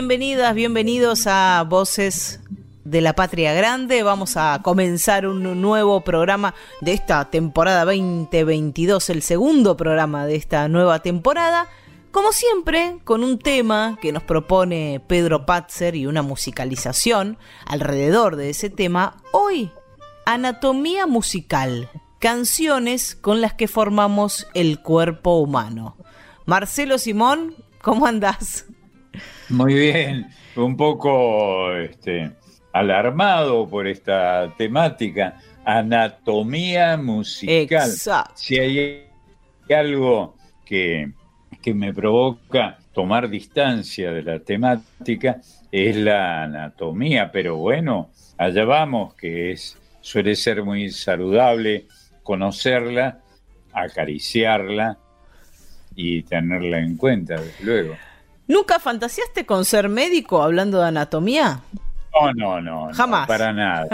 Bienvenidas, bienvenidos a Voces de la Patria Grande. Vamos a comenzar un nuevo programa de esta temporada 2022, el segundo programa de esta nueva temporada. Como siempre, con un tema que nos propone Pedro Patzer y una musicalización alrededor de ese tema. Hoy, Anatomía Musical, canciones con las que formamos el cuerpo humano. Marcelo Simón, ¿cómo andás? Muy bien, un poco este, alarmado por esta temática, anatomía musical. Exacto. Si hay algo que, que me provoca tomar distancia de la temática, es la anatomía, pero bueno, allá vamos, que es, suele ser muy saludable conocerla, acariciarla y tenerla en cuenta, desde luego. ¿Nunca fantaseaste con ser médico hablando de anatomía? No, no, no. Jamás. para nada,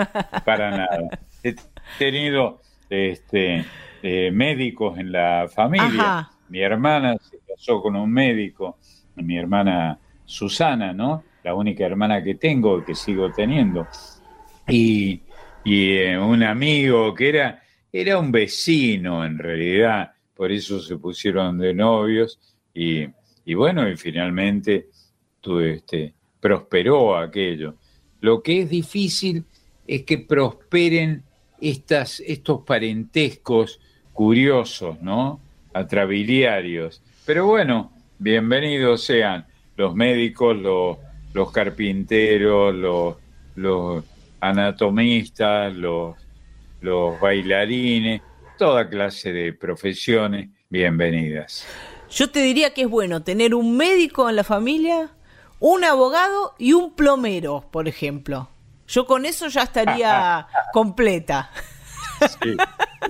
para nada. He tenido este, eh, médicos en la familia. Ajá. Mi hermana se casó con un médico, mi hermana Susana, ¿no? La única hermana que tengo, que sigo teniendo. Y, y eh, un amigo que era, era un vecino en realidad, por eso se pusieron de novios y y bueno, y finalmente tu, este, prosperó aquello. Lo que es difícil es que prosperen estas, estos parentescos curiosos, ¿no? Atrabiliarios. Pero bueno, bienvenidos sean los médicos, los, los carpinteros, los, los anatomistas, los, los bailarines, toda clase de profesiones, bienvenidas. Yo te diría que es bueno tener un médico en la familia, un abogado y un plomero, por ejemplo. Yo con eso ya estaría completa. Sí,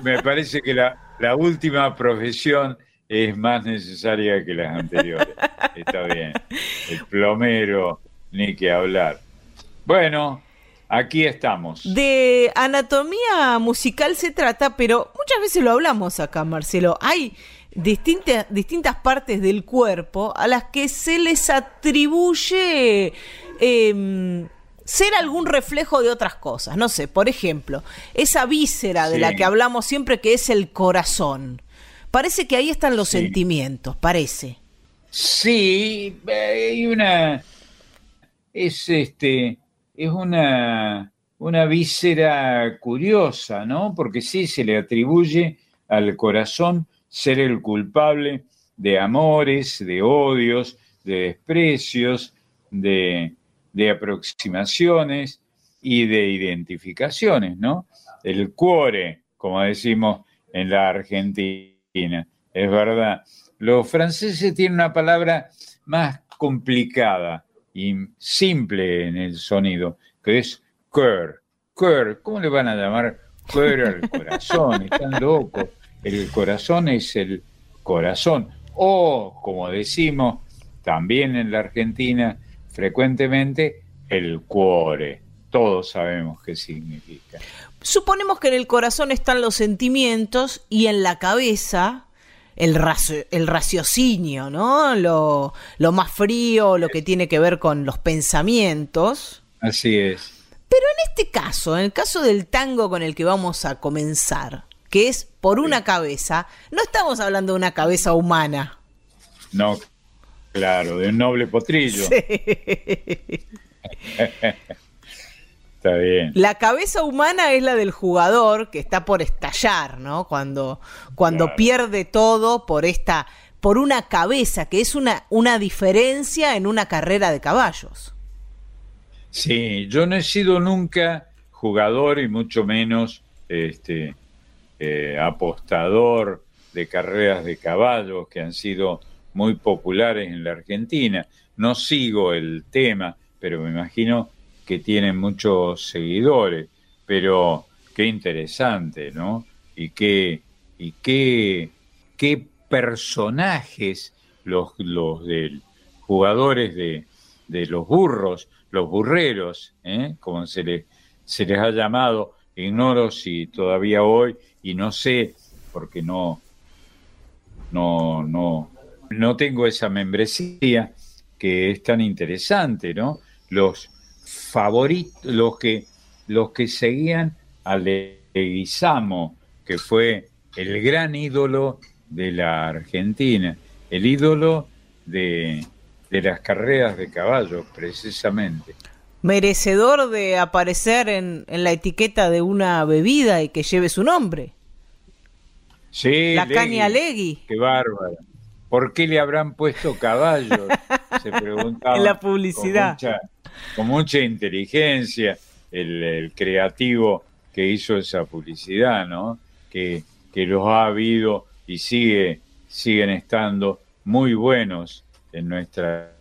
me parece que la, la última profesión es más necesaria que las anteriores. Está bien. El plomero, ni que hablar. Bueno, aquí estamos. De anatomía musical se trata, pero muchas veces lo hablamos acá, Marcelo. Hay distintas, distintas partes del cuerpo a las que se les atribuye eh, ser algún reflejo de otras cosas. No sé, por ejemplo, esa víscera de la que hablamos siempre que es el corazón. Parece que ahí están los Sí. sentimientos, parece. Sí, hay una. Es este. Es una. Una víscera curiosa, ¿no? Porque sí se le atribuye al corazón ser el culpable de amores, de odios, de desprecios, de, aproximaciones y de identificaciones, ¿no? El cuore, como decimos en la Argentina, es verdad. Los franceses tienen una palabra más complicada y simple en el sonido, que es cœur. Cœur, ¿cómo le van a llamar cœur al corazón? Están locos. El corazón es el corazón. O, como decimos también en la Argentina frecuentemente, el cuore. Todos sabemos qué significa. Suponemos que en el corazón están los sentimientos y en la cabeza el, racio- el raciocinio, ¿no? Lo, lo más frío, lo que tiene que ver con los pensamientos. Así es. Pero en este caso, en el caso del tango con el que vamos a comenzar, que es por una cabeza, no estamos hablando de una cabeza humana. No, claro, de un noble potrillo. Está bien. La cabeza humana es la del jugador que está por estallar, ¿no? Cuando, cuando Claro. pierde todo por esta, por una cabeza, que es una, una diferencia en una carrera de caballos. Sí, yo no he sido nunca jugador y mucho menos este, eh, apostador de carreras de caballos que han sido muy populares en la Argentina. No sigo el tema, pero me imagino que tienen muchos seguidores. Pero qué interesante, ¿no? Y qué, y qué, qué personajes los, los jugadores de, de los burros, los burreros, ¿eh? como se les, se les ha llamado, ignoro si todavía hoy, y no sé, porque no, no, no, no tengo esa membresía que es tan interesante, ¿no? Los favoritos, los que, los que seguían a Leguizamo, que fue el gran ídolo de la Argentina, el ídolo de, de las carreras de caballos, precisamente. Merecedor de aparecer en, en, la etiqueta de una bebida y que lleve su nombre. Sí, la caña Legui. Qué bárbaro. ¿Por qué le habrán puesto caballos? Se preguntaba. en la publicidad. Con mucha, con mucha inteligencia, el, el, creativo que hizo esa publicidad, ¿no? Que, que los ha habido y sigue, siguen estando muy buenos en nuestra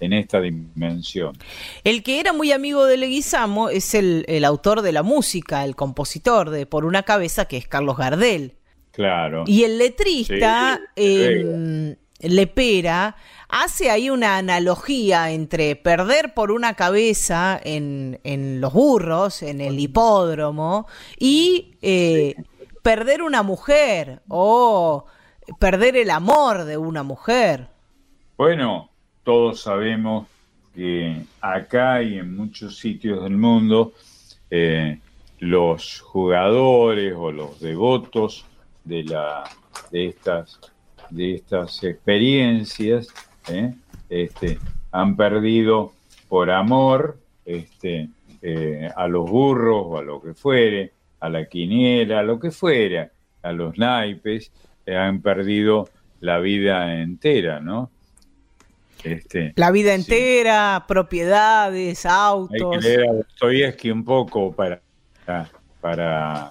en esta dimensión. El que era muy amigo de Leguizamo es el, el, autor de la música, el compositor de Por una cabeza, que es Carlos Gardel. Claro. Y el letrista, sí, eh, Lepera, hace ahí una analogía entre perder por una cabeza en, en los burros, en el hipódromo, y eh, perder una mujer o perder el amor de una mujer. Bueno, todos sabemos que acá y en muchos sitios del mundo eh, los jugadores o los devotos de, la, de, estas, de estas experiencias eh, este, han perdido por amor este, eh, a los burros o a lo que fuere, a la quiniela, a lo que fuera, a los naipes, han perdido la vida entera, ¿no? Este, la vida entera, sí. propiedades, autos. Hay que leer a Dostoyevsky un poco para, para,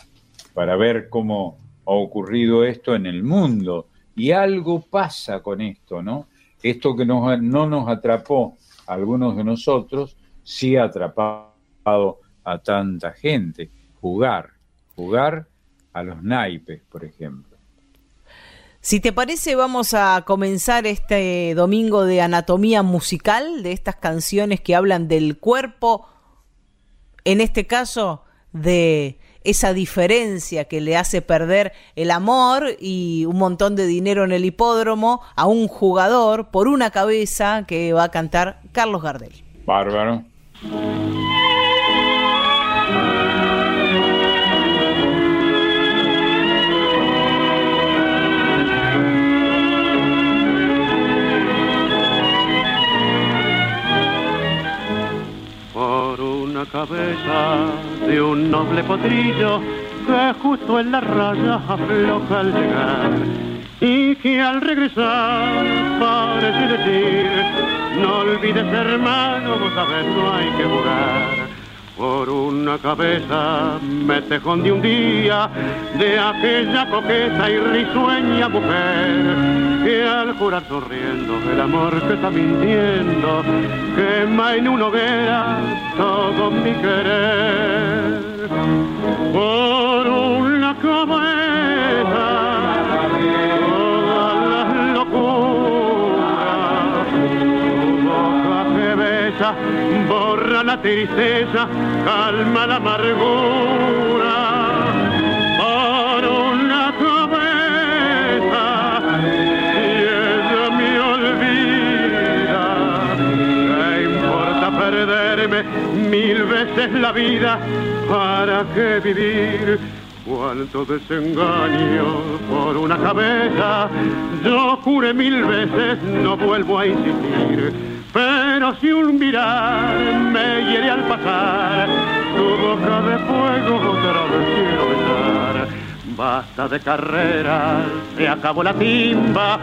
para ver cómo ha ocurrido esto en el mundo. Y algo pasa con esto, ¿no? Esto que nos, no nos atrapó a algunos de nosotros, sí ha atrapado a tanta gente. Jugar, jugar a los naipes, por ejemplo. Si te parece, vamos a comenzar este domingo de anatomía musical, de estas canciones que hablan del cuerpo, en este caso de esa diferencia que le hace perder el amor y un montón de dinero en el hipódromo a un jugador por una cabeza que va a cantar Carlos Gardel. Bárbaro. Cabeza de un noble potrillo que justo en la raya afloja al llegar y que al regresar parece decir no olvides hermano, vos sabés no hay que jugar por una cabeza me tejón de un día de aquella coqueta y risueña mujer que al jurar sonriendo el amor que está mintiendo quema en una hoguera todo mi querer la tristeza calma la amargura. Por una cabeza y ella me olvida. ¿qué importa perderme mil veces la vida para qué vivir cuánto desengaño por una cabeza. Yo juré mil veces no vuelvo a insistir pero si un mirar me hiere al pasar, tu boca de fuego otra vez quiero besar. Basta de carreras, se acabó la timba,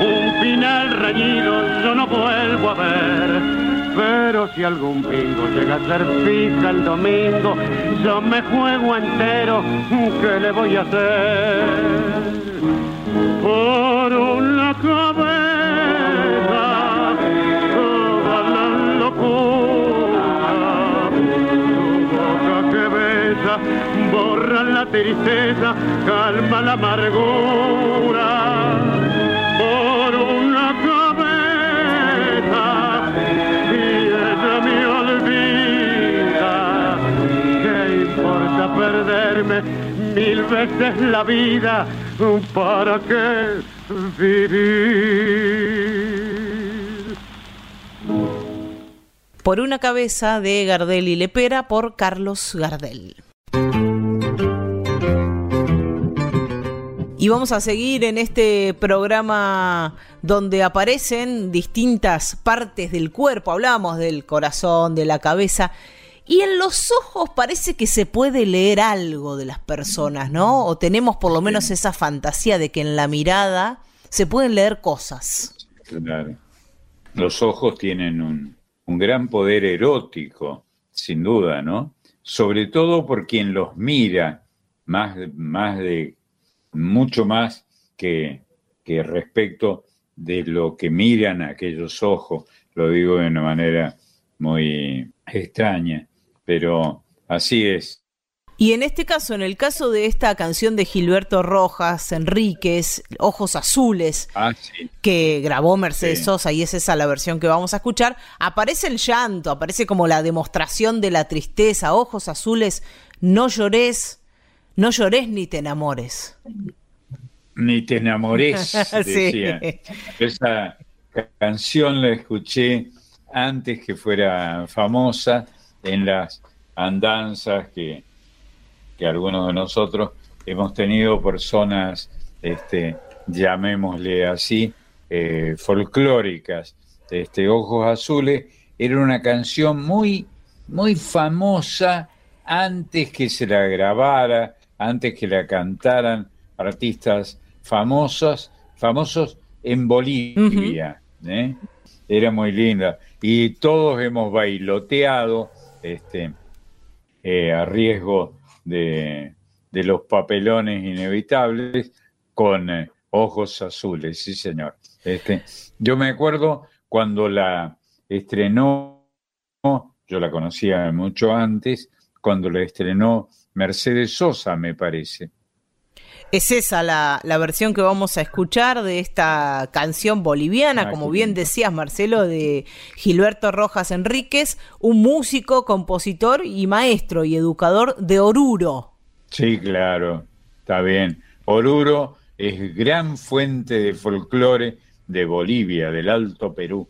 un final reñido yo no vuelvo a ver. Pero si algún bingo llega a ser fija el domingo, yo me juego entero, ¿qué le voy a hacer? Por una cabeza, tristeza, calma la amargura. Por una cabeza, y ella me olvida. ¿Qué importa perderme mil veces la vida? ¿Para qué vivir? Por una cabeza de Gardel y Lepera por Carlos Gardel. Vamos a seguir en este programa donde aparecen distintas partes del cuerpo. Hablamos del corazón, de la cabeza. Y en los ojos parece que se puede leer algo de las personas, ¿no? O tenemos por lo menos esa fantasía de que en la mirada se pueden leer cosas. Claro. Los ojos tienen un, un gran poder erótico, sin duda, ¿no? Sobre todo por quien los mira, más, más de, mucho más que, que respecto de lo que miran aquellos ojos. Lo digo de una manera muy extraña, pero así es. Y en este caso, en el caso de esta canción de Gilberto Rojas Enríquez, Ojos Azules, Ah, sí. que grabó Mercedes Sí. Sosa y es esa la versión que vamos a escuchar, aparece el llanto, aparece como la demostración de la tristeza, ojos azules, no llores, no llores ni te enamores. Ni te enamores, Sí. decía. Esa ca- canción la escuché antes que fuera famosa en las andanzas que, que algunos de nosotros hemos tenido personas, este, llamémosle así, eh, folclóricas. Este, Ojos Azules era una canción muy, muy famosa antes que se la grabara, antes que la cantaran artistas famosos, famosos en Bolivia. ¿eh? Era muy linda. Y todos hemos bailoteado este, eh, a riesgo de, de los papelones inevitables con eh, ojos azules, sí señor. Este, yo me acuerdo cuando la estrenó, yo la conocía mucho antes, cuando la estrenó Mercedes Sosa, me parece. Es esa la, la versión que vamos a escuchar de esta canción boliviana, Ah, como bien decías Marcelo, de Gilberto Rojas Enríquez, un músico, compositor y maestro y educador de Oruro. Sí, claro, está bien. Oruro es gran fuente de folclore de Bolivia, del Alto Perú.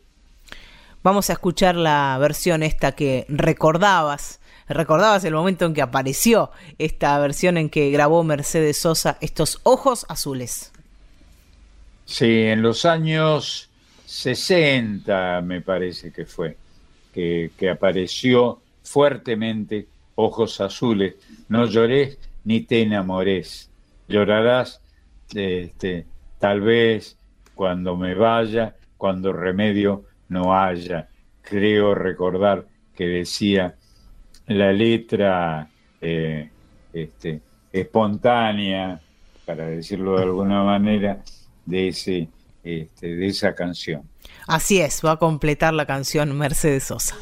Vamos a escuchar la versión esta que recordabas. Recordabas el momento en que apareció esta versión en que grabó Mercedes Sosa estos ojos azules. Sí, en los años 60 me parece que fue, que, apareció fuertemente Ojos Azules. No llores ni te enamores. Llorarás este, tal vez cuando me vaya, cuando remedio no haya. Creo recordar que decía la letra eh, este, espontánea, para decirlo de alguna manera, de, ese, este, de esa canción. Así es, va a completar la canción Mercedes Sosa.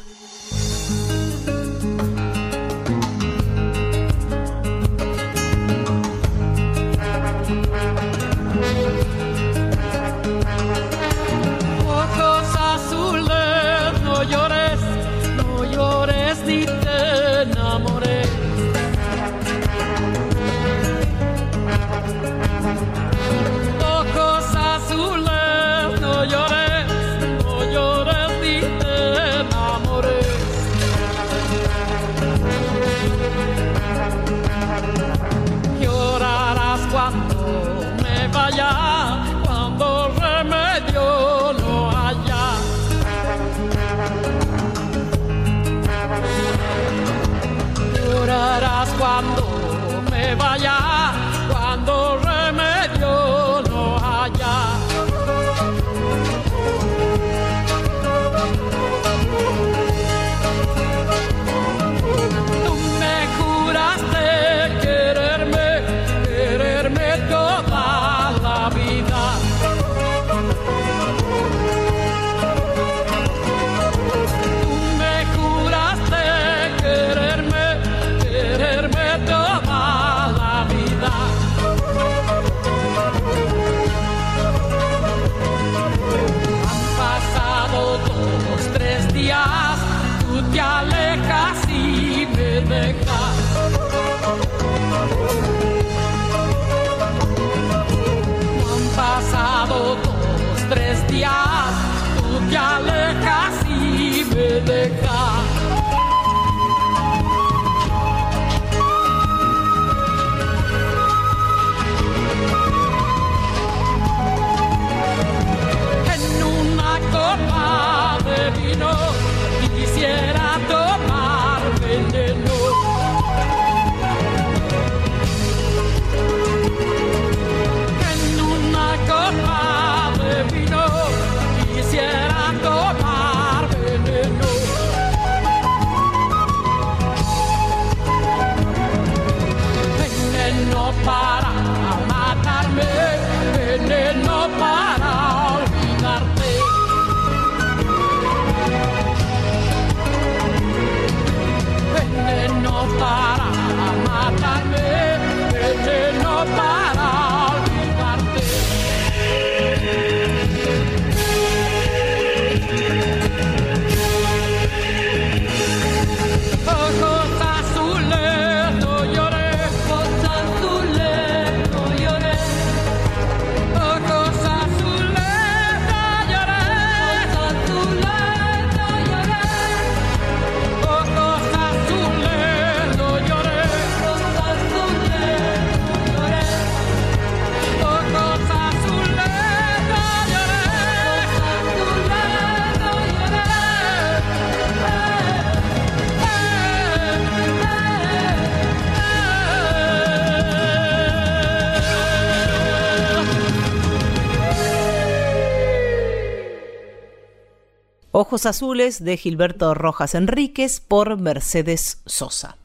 Ojos Azules de Gilberto Rojas Enríquez por Mercedes Sosa.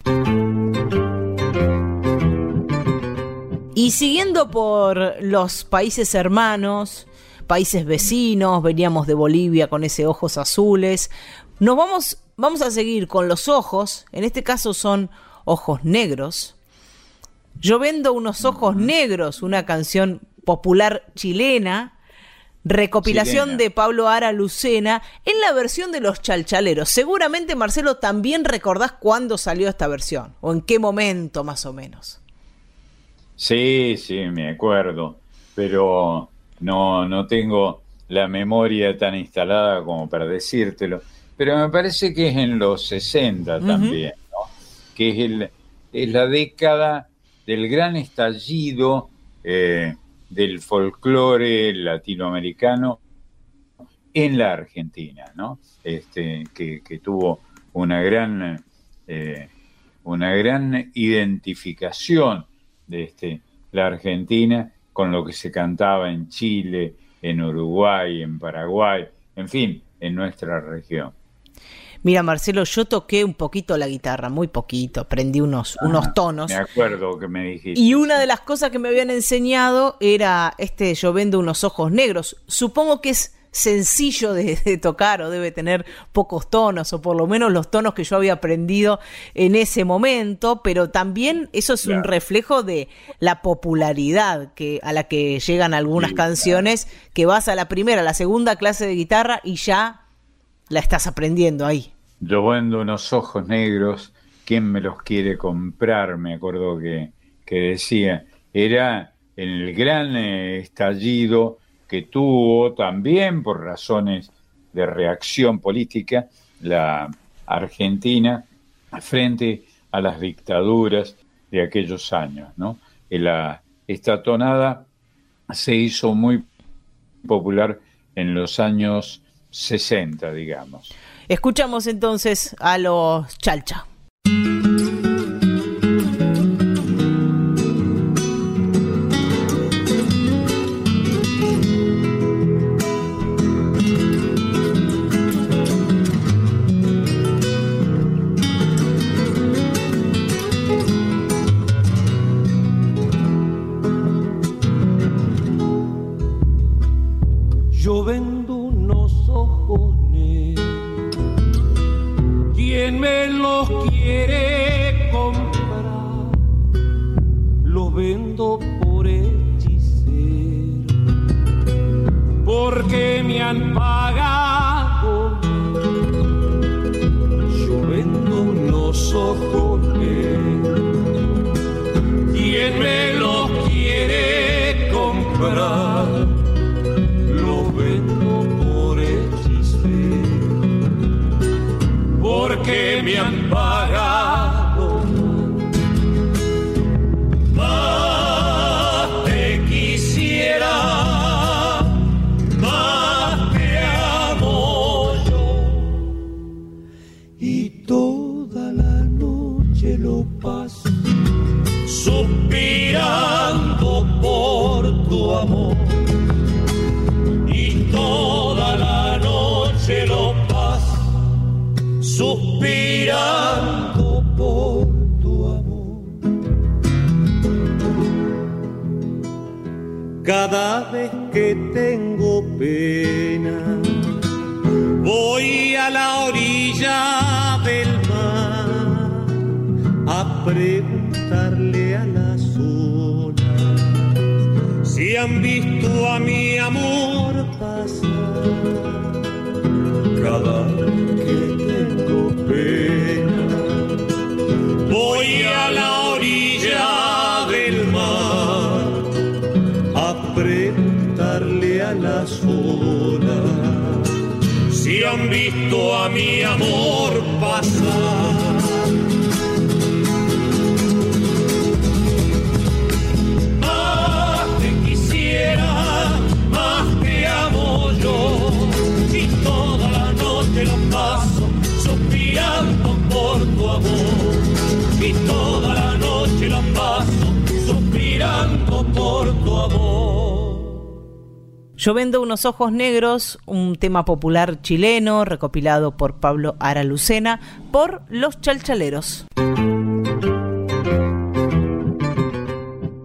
Y siguiendo por los países hermanos, países vecinos, veníamos de Bolivia con ese ojos azules, nos vamos, vamos a seguir con los ojos, en este caso son ojos negros. Yo vendo unos ojos negros, una canción popular chilena, recopilación de Pablo Ara Lucena, en la versión de los chalchaleros. Seguramente, Marcelo, también recordás cuándo salió esta versión, o en qué momento más o menos. Sí, sí, me acuerdo, pero no, no tengo la memoria tan instalada como para decírtelo. Pero me parece que es en los 60 también, ¿no? que es, el, es la década del gran estallido eh, del folclore latinoamericano en la Argentina, ¿no? Este, que, tuvo una gran, eh, una gran identificación de este, la Argentina con lo que se cantaba en Chile, en Uruguay, en Paraguay, en fin, en nuestra región. Mira, Marcelo, yo toqué un poquito la guitarra, muy poquito, aprendí unos, Ah, unos tonos. Me acuerdo que me dijiste. Y una de las cosas que me habían enseñado era este yo vendo unos ojos negros. Supongo que es sencillo de, de tocar o debe tener pocos tonos o por lo menos los tonos que yo había aprendido en ese momento, pero también eso es un reflejo de la popularidad que a la que llegan algunas Sí, canciones que vas a la primera, a la segunda clase de guitarra y ya la estás aprendiendo ahí. Yo vendo unos ojos negros, ¿quién me los quiere comprar? Me acuerdo que, que decía. Era en el gran eh, estallido que tuvo también por razones de reacción política la Argentina frente a las dictaduras de aquellos años, la, esta tonada se hizo muy popular en los años 60, digamos. Escuchamos entonces a los Chalcha. Tengo pena, voy a la orilla del mar a preguntarle a las olas si han visto a mi amor pasar. Han visto a mi amor Yo vendo unos ojos negros, un tema popular chileno recopilado por Pablo Aralucena por Los Chalchaleros.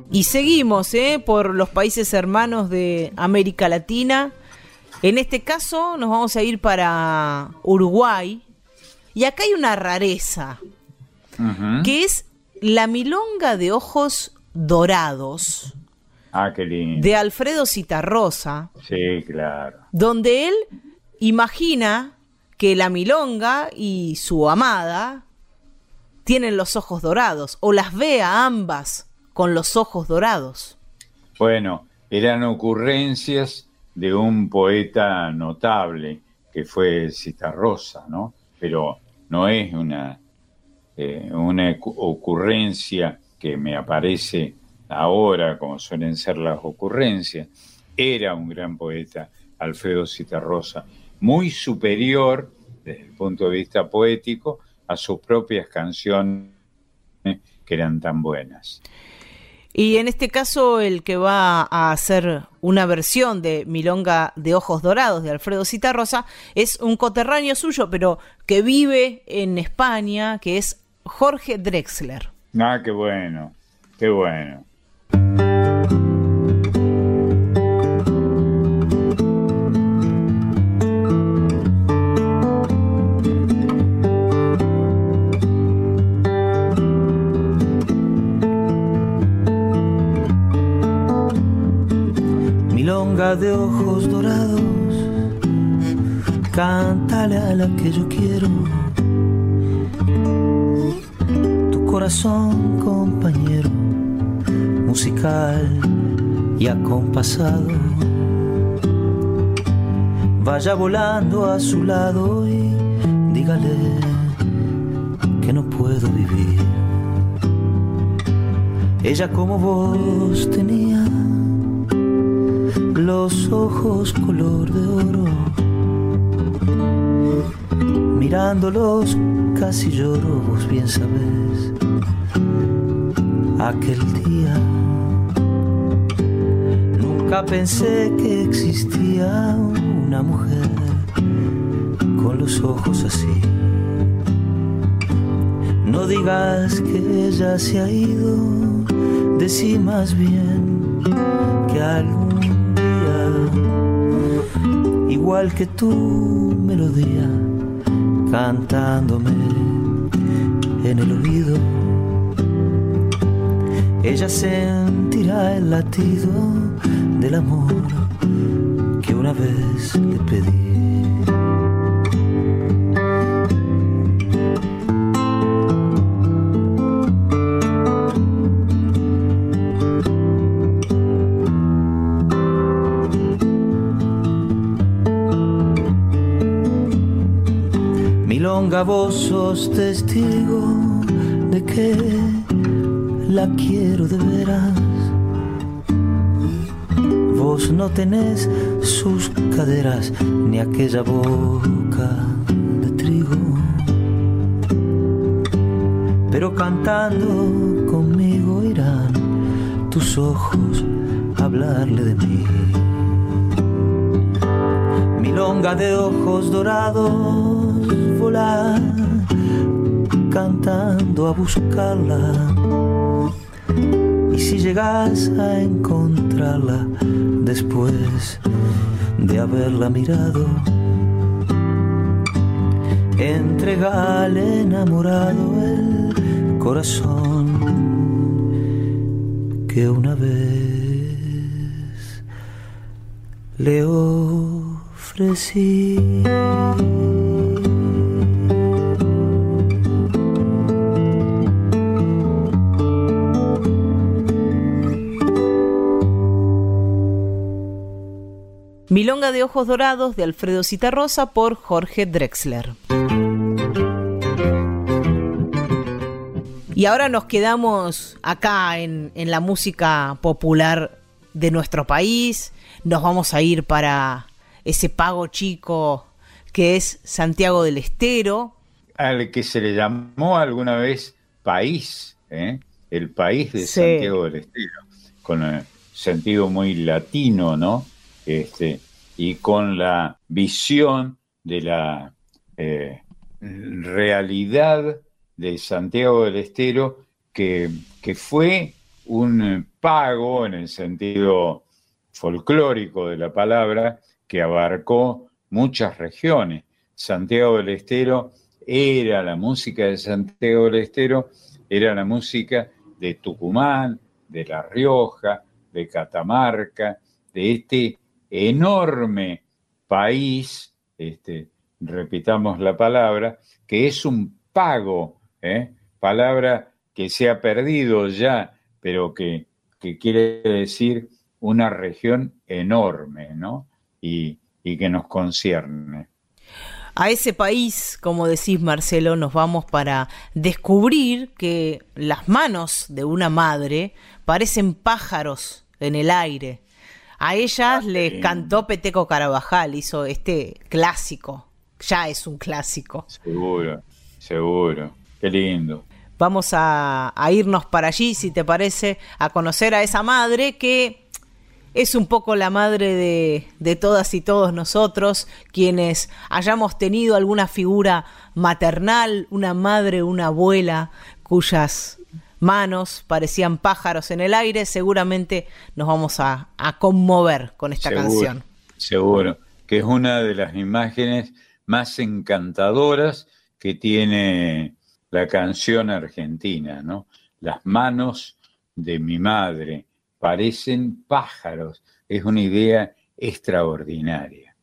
Y seguimos ¿eh? por los países hermanos de América Latina. En este caso nos vamos a ir para Uruguay. Y acá hay una rareza, que es la milonga de ojos dorados Ah, qué lindo. de Alfredo Citarrosa, Sí, claro. donde él imagina que la milonga y su amada tienen los ojos dorados, o las ve a ambas con los ojos dorados. Bueno, eran ocurrencias de un poeta notable que fue Citarrosa, ¿no? Pero no es una, eh, una ocu- ocurrencia que me aparece ahora, como suelen ser las ocurrencias. Era un gran poeta, Alfredo Citarrosa, muy superior desde el punto de vista poético a sus propias canciones que eran tan buenas. Y en este caso el que va a hacer una versión de Milonga de Ojos Dorados de Alfredo Citarrosa es un coterráneo suyo, pero que vive en España, que es Jorge Drexler. Ah, qué bueno, qué bueno. De ojos dorados, cántale a la que yo quiero. Tu corazón, compañero, y acompasado. Vaya volando a su lado y dígale que no puedo vivir. Ella como vos tenía los ojos color de oro. Mirándolos casi lloro, vos bien sabes. Aquel día pensé que existía una mujer con los ojos así. No digas que ella se ha ido, decí más bien que algún día, igual que tu melodía, cantándome en el oído, ella sentirá el latido del amor que una vez le pedí. Milonga, vos sos testigo de que la quiero de veras. Vos no tenés sus caderas ni aquella boca de trigo. Pero cantando conmigo irán tus ojos a hablarle de mí. Milonga de ojos dorados, volar, cantando a buscarla. Llegas a encontrarla después de haberla mirado, entregale enamorado el corazón que una vez le ofrecí. De Ojos Dorados de Alfredo Citarrosa por Jorge Drexler. Y ahora nos quedamos acá en, en la música popular de nuestro país. Nos vamos a ir para ese pago chico que es Santiago del Estero. Al que se le llamó alguna vez país, ¿eh? el país de Sí. Santiago del Estero, con eh, sentido muy latino, ¿no? este, y con la visión de la eh, realidad de Santiago del Estero, que, que fue un pago en el sentido folclórico de la palabra, que abarcó muchas regiones. Santiago del Estero era la música de Santiago del Estero, era la música de Tucumán, de La Rioja, de Catamarca, de este enorme país, este, repitamos la palabra, que es un pago, ¿eh? palabra que se ha perdido ya, pero que, quiere decir una región enorme, ¿no? Y, y que nos concierne. A ese país, como decís Marcelo, nos vamos para descubrir que las manos de una madre parecen pájaros en el aire. A ellas le cantó Peteco Carabajal, hizo este clásico. Ya es un clásico. Seguro, seguro. Qué lindo. Vamos a, a irnos para allí, si te parece, a conocer a esa madre que es un poco la madre de, de, todas y todos nosotros, quienes hayamos tenido alguna figura maternal, una madre, una abuela, cuyas manos parecían pájaros en el aire, seguramente nos vamos a, a conmover con esta Seguro, canción. Seguro, que es una de las imágenes más encantadoras que tiene la canción argentina, ¿no? Las manos de mi madre parecen pájaros. Es una idea extraordinaria.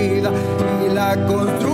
Vida y la construyen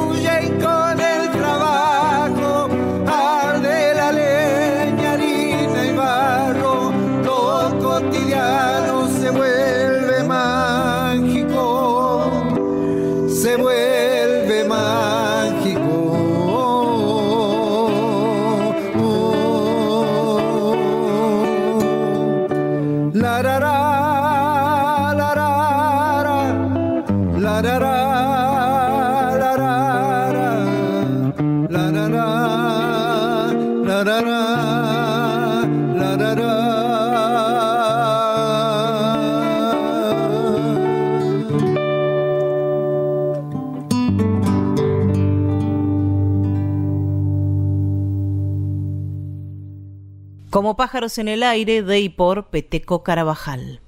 Pájaros en el aire de y por Peteco Carabajal.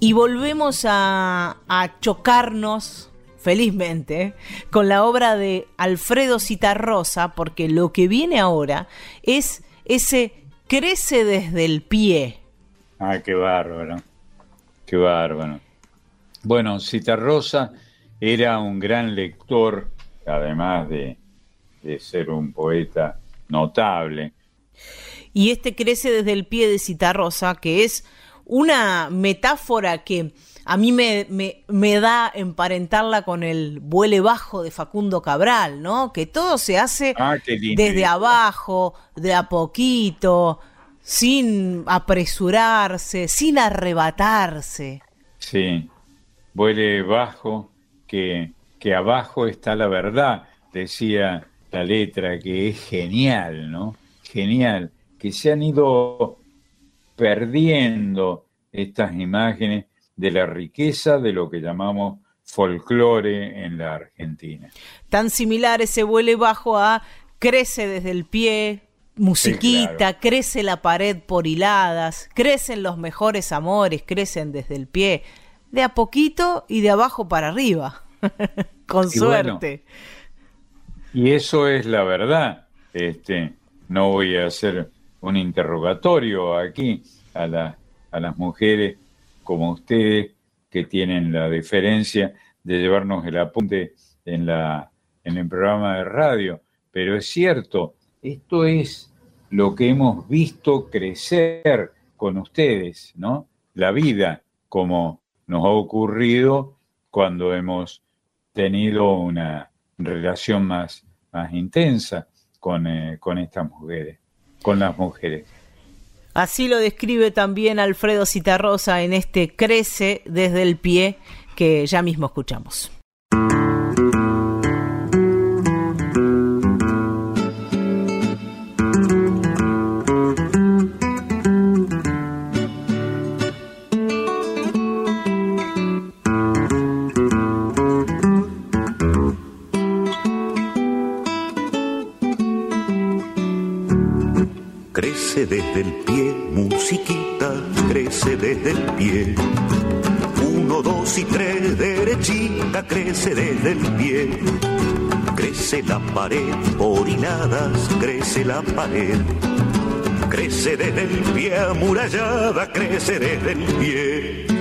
Y volvemos a, a chocarnos, felizmente, con la obra de Alfredo Citarrosa, porque lo que viene ahora es ese crece desde el pie. Ah, qué bárbaro. Qué bárbaro. Bueno, Citarrosa era un gran lector, además de, de ser un poeta notable. Y este crece desde el pie de Citarrosa, que es una metáfora que a mí me, me, me da emparentarla con el vuele bajo de Facundo Cabral, ¿no? Que todo se hace Ah, desde abajo, de a poquito, sin apresurarse, sin arrebatarse. Sí, vuele bajo, que, que abajo está la verdad, decía la letra, que es genial, ¿no? Genial, que se han ido perdiendo estas imágenes de la riqueza de lo que llamamos folclore en la Argentina. Tan similar ese vuele bajo a crece desde el pie, musiquita, Sí, claro. crece la pared por hiladas, crecen los mejores amores, crecen desde el pie, de a poquito y de abajo para arriba, con Y bueno, suerte. Y eso es la verdad. Este, no voy a hacer un interrogatorio aquí a, a las mujeres como ustedes que tienen la deferencia de llevarnos el apunte en, la, en el programa de radio. Pero es cierto, esto es lo que hemos visto crecer con ustedes, ¿no? La vida, como nos ha ocurrido cuando hemos tenido una relación más, más intensa con, eh, con estas mujeres, con las mujeres. Así lo describe también Alfredo Citarrosa en este Crece desde el pie que ya mismo escuchamos. Crece desde el pie, musiquita, crece desde el pie. Uno, dos y tres, derechita, crece desde el pie. Crece la pared por crece la pared. Crece desde el pie, amurallada, crece desde el pie.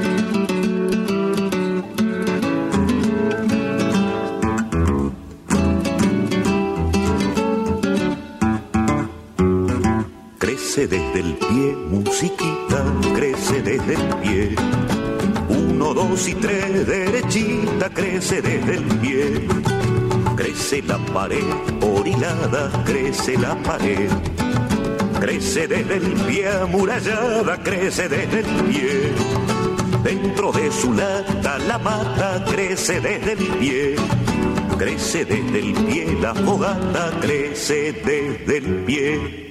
Crece desde el pie, musiquita, crece desde el pie. Uno, dos y tres, derechita, crece desde el pie. Crece la pared, por hilada, crece la pared. Crece desde el pie, amurallada, crece desde el pie. Dentro de su lata la mata crece desde el pie. Crece desde el pie la fogata, crece desde el pie.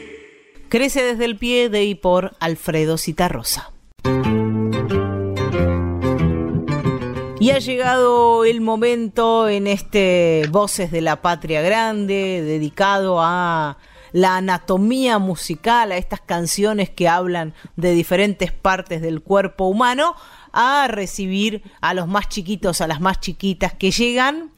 Crece desde el pie de y por Alfredo Citarrosa. Y ha llegado el momento en este Voces de la Patria Grande, dedicado a la anatomía musical, a estas canciones que hablan de diferentes partes del cuerpo humano, a recibir a los más chiquitos, a las más chiquitas que llegan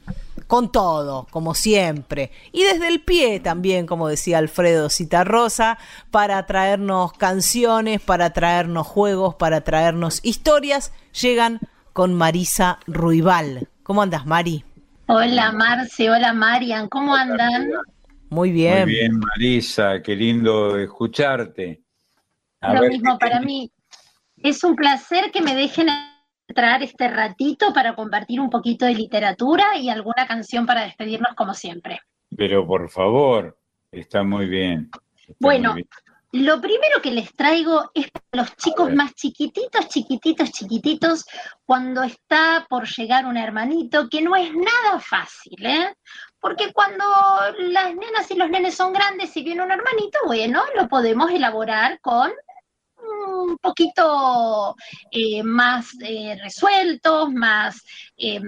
con todo, como siempre. Y desde el pie también, como decía Alfredo Citarrosa, para traernos canciones, para traernos juegos, para traernos historias, llegan con Marisa Ruibal. ¿Cómo andas, Mari? Hola, Marce, hola, Marian, ¿cómo andan? Muy bien. Muy bien, Marisa, qué lindo escucharte. A Lo mismo para mí. Es un placer que me dejen traer este ratito para compartir un poquito de literatura y alguna canción para despedirnos como siempre. Pero por favor, está muy bien. está Bueno, muy bien. lo primero que les traigo es para los chicos más chiquititos, chiquititos, chiquititos, cuando está por llegar un hermanito, que no es nada fácil, ¿eh? Porque cuando las nenas y los nenes son grandes y viene un hermanito, bueno, lo podemos elaborar con un poquito eh, más eh, resueltos, más eh,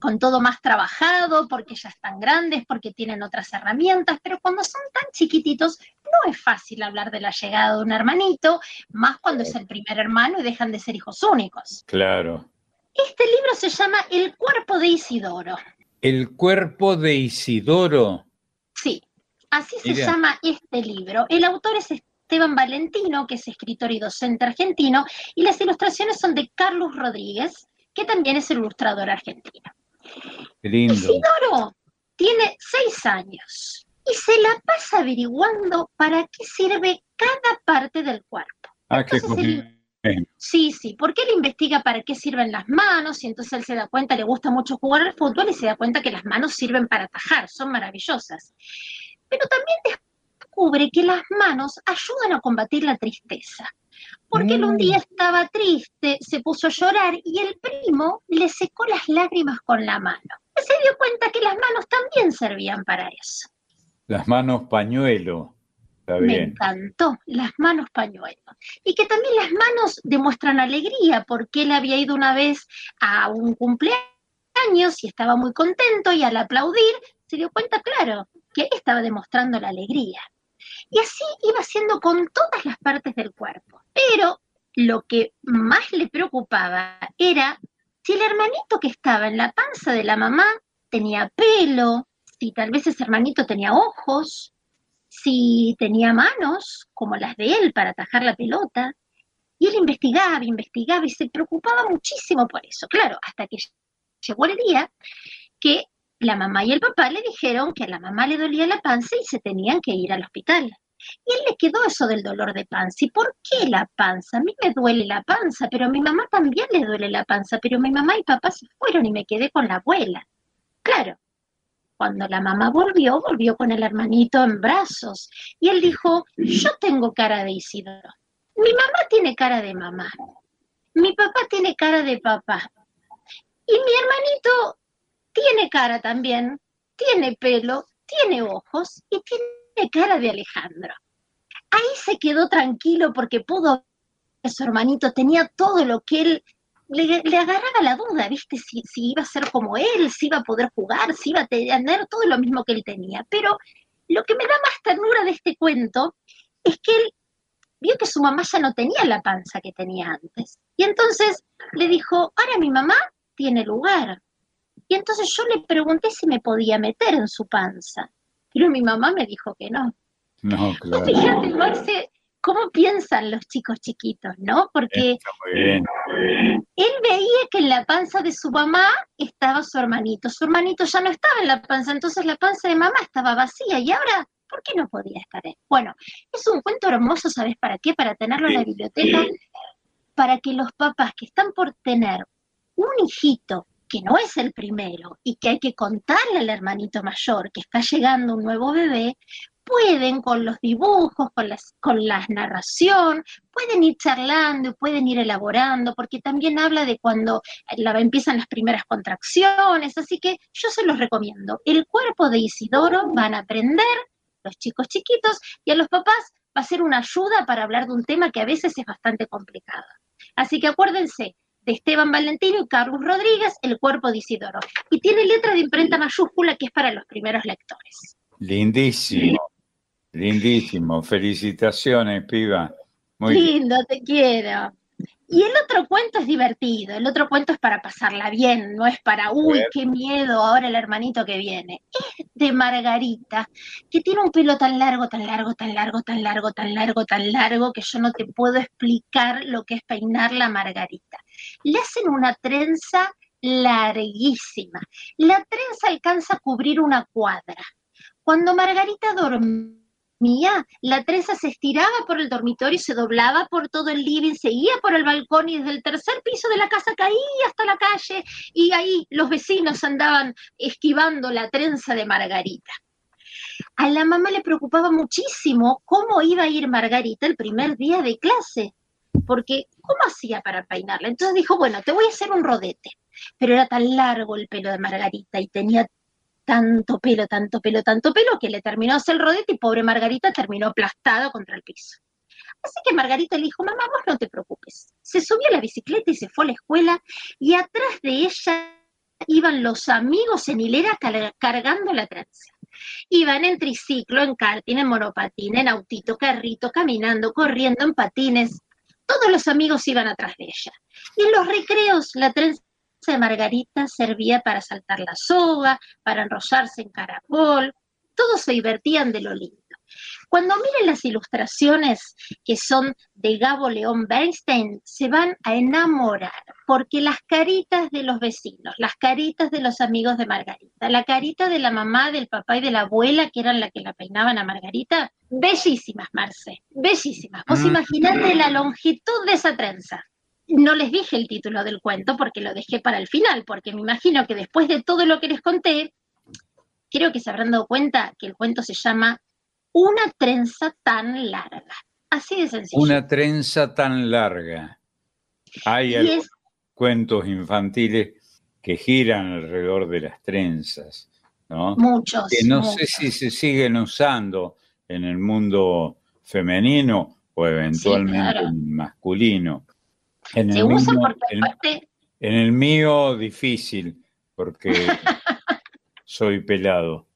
con todo más trabajado, porque ya están grandes, porque tienen otras herramientas, pero cuando son tan chiquititos no es fácil hablar de la llegada de un hermanito, más cuando es el primer hermano y dejan de ser hijos únicos. Claro. Este libro se llama El cuerpo de Isidoro. El cuerpo de Isidoro. Sí, así se llama este libro. El autor es Esteban Valentino, que es escritor y docente argentino, y las ilustraciones son de Carlos Rodríguez, que también es el ilustrador argentino. Qué lindo. Isidoro tiene seis años y se la pasa averiguando para qué sirve cada parte del cuerpo. Ah, qué bien. Sí, sí, porque él investiga para qué sirven las manos y entonces él se da cuenta, le gusta mucho jugar al fútbol y se da cuenta que las manos sirven para atajar, son maravillosas. Pero también descubre que las manos ayudan a combatir la tristeza. Porque él un día estaba triste, se puso a llorar y el primo le secó las lágrimas con la mano. Se dio cuenta que las manos también servían para eso. Las manos pañuelo. Está Me bien. encantó, las manos pañuelo. Y que también las manos demuestran alegría, porque él había ido una vez a un cumpleaños y estaba muy contento y al aplaudir se dio cuenta, claro, que ahí estaba demostrando la alegría. Y así iba haciendo con todas las partes del cuerpo. Pero lo que más le preocupaba era si el hermanito que estaba en la panza de la mamá tenía pelo, si tal vez ese hermanito tenía ojos, si tenía manos como las de él para atajar la pelota, Y él investigaba, investigaba y se preocupaba muchísimo por eso. Claro, hasta que llegó el día que la mamá y el papá le dijeron que a la mamá le dolía la panza y se tenían que ir al hospital. Y él le quedó eso del dolor de panza. ¿Y por qué la panza? A mí me duele la panza, pero a mi mamá también le duele la panza, pero mi mamá y papá se fueron y me quedé con la abuela. Claro, cuando la mamá volvió, volvió con el hermanito en brazos. Y él dijo, yo tengo cara de Isidoro. Mi mamá tiene cara de mamá. Mi papá tiene cara de papá. Y mi hermanito tiene cara también, tiene pelo, tiene ojos y tiene cara de Alejandro. Ahí se quedó tranquilo porque pudo ver su hermanito, tenía todo lo que él le, le agarraba la duda, ¿viste? Si, si, iba a ser como él, si iba a poder jugar, si iba a tener todo lo mismo que él tenía. Pero lo que me da más ternura de este cuento es que él vio que su mamá ya no tenía la panza que tenía antes. Y entonces le dijo, ahora mi mamá tiene lugar. Y entonces yo le pregunté si me podía meter en su panza. Pero mi mamá me dijo que no. No, claro. Fíjate, Marce, cómo piensan los chicos chiquitos, ¿no? Porque Está muy bien. él veía que en la panza de su mamá estaba su hermanito. Su hermanito ya no estaba en la panza, entonces la panza de mamá estaba vacía. Y ahora, ¿por qué no podía estar él? Bueno, es un cuento hermoso, ¿sabes para qué? Para tenerlo en la biblioteca, para que los papás que están por tener un hijito que no es el primero y que hay que contarle al hermanito mayor que está llegando un nuevo bebé, pueden con los dibujos, con, las, con la narración, pueden ir charlando pueden ir elaborando, porque también habla de cuando la, empiezan las primeras contracciones, así que yo se los recomiendo. El cuerpo de Isidoro van a aprender los chicos chiquitos y a los papás va a ser una ayuda para hablar de un tema que a veces es bastante complicado. Así que acuérdense, de Esteban Valentino y Carlos Rodríguez, El cuerpo de Isidoro. Y tiene letra de imprenta mayúscula que es para los primeros lectores. Lindísimo, lindísimo. Felicitaciones, piba. Muy bien. Lindo, te quiero. Y el otro cuento es divertido, el otro cuento es para pasarla bien, no es para, uy, qué miedo ahora el hermanito que viene. Es de Margarita, que tiene un pelo tan largo, tan largo, tan largo, tan largo, tan largo, tan largo, que yo no te puedo explicar lo que es peinar la Margarita. Le hacen una trenza larguísima. La trenza alcanza a cubrir una cuadra. Cuando Margarita dormía, la trenza se estiraba por el dormitorio se doblaba por todo el living, seguía por el balcón y desde el tercer piso de la casa caía hasta la calle y ahí los vecinos andaban esquivando la trenza de Margarita. A la mamá le preocupaba muchísimo cómo iba a ir Margarita el primer día de clase, porque ¿cómo hacía para peinarla? Entonces dijo, bueno, te voy a hacer un rodete, pero era tan largo el pelo de Margarita y tenía tanto pelo, tanto pelo, tanto pelo, que le terminó hacer el rodete y pobre Margarita terminó aplastada contra el piso. Así que Margarita le dijo, mamá, vos no te preocupes. Se subió a la bicicleta y se fue a la escuela y atrás de ella iban los amigos en hilera car- cargando la trenza. Iban en triciclo, en karting, en monopatín, en autito, carrito, caminando, corriendo, en patines. Todos los amigos iban atrás de ella. Y en los recreos la trenza de Margarita servía para saltar la soga, para enrollarse en caracol. Todos se divertían de lo lindo. Cuando miren las ilustraciones que son de Gabo León Bernstein, se van a enamorar, porque las caritas de los vecinos, las caritas de los amigos de Margarita, la carita de la mamá, del papá y de la abuela, que eran la que la peinaban a Margarita, bellísimas, Marce, bellísimas. Vos Mm. imaginate la longitud de esa trenza. No les dije el título del cuento porque lo dejé para el final, porque me imagino que después de todo lo que les conté, creo que se habrán dado cuenta que el cuento se llama Una trenza tan larga. Así de sencillo. Una trenza tan larga. Hay es- cuentos infantiles que giran alrededor de las trenzas, ¿no? Muchos. que no sé si se siguen usando en el mundo femenino o eventualmente claro. en el masculino. En Se el, usa mío, porque en- aparte, en el mío difícil, porque soy pelado.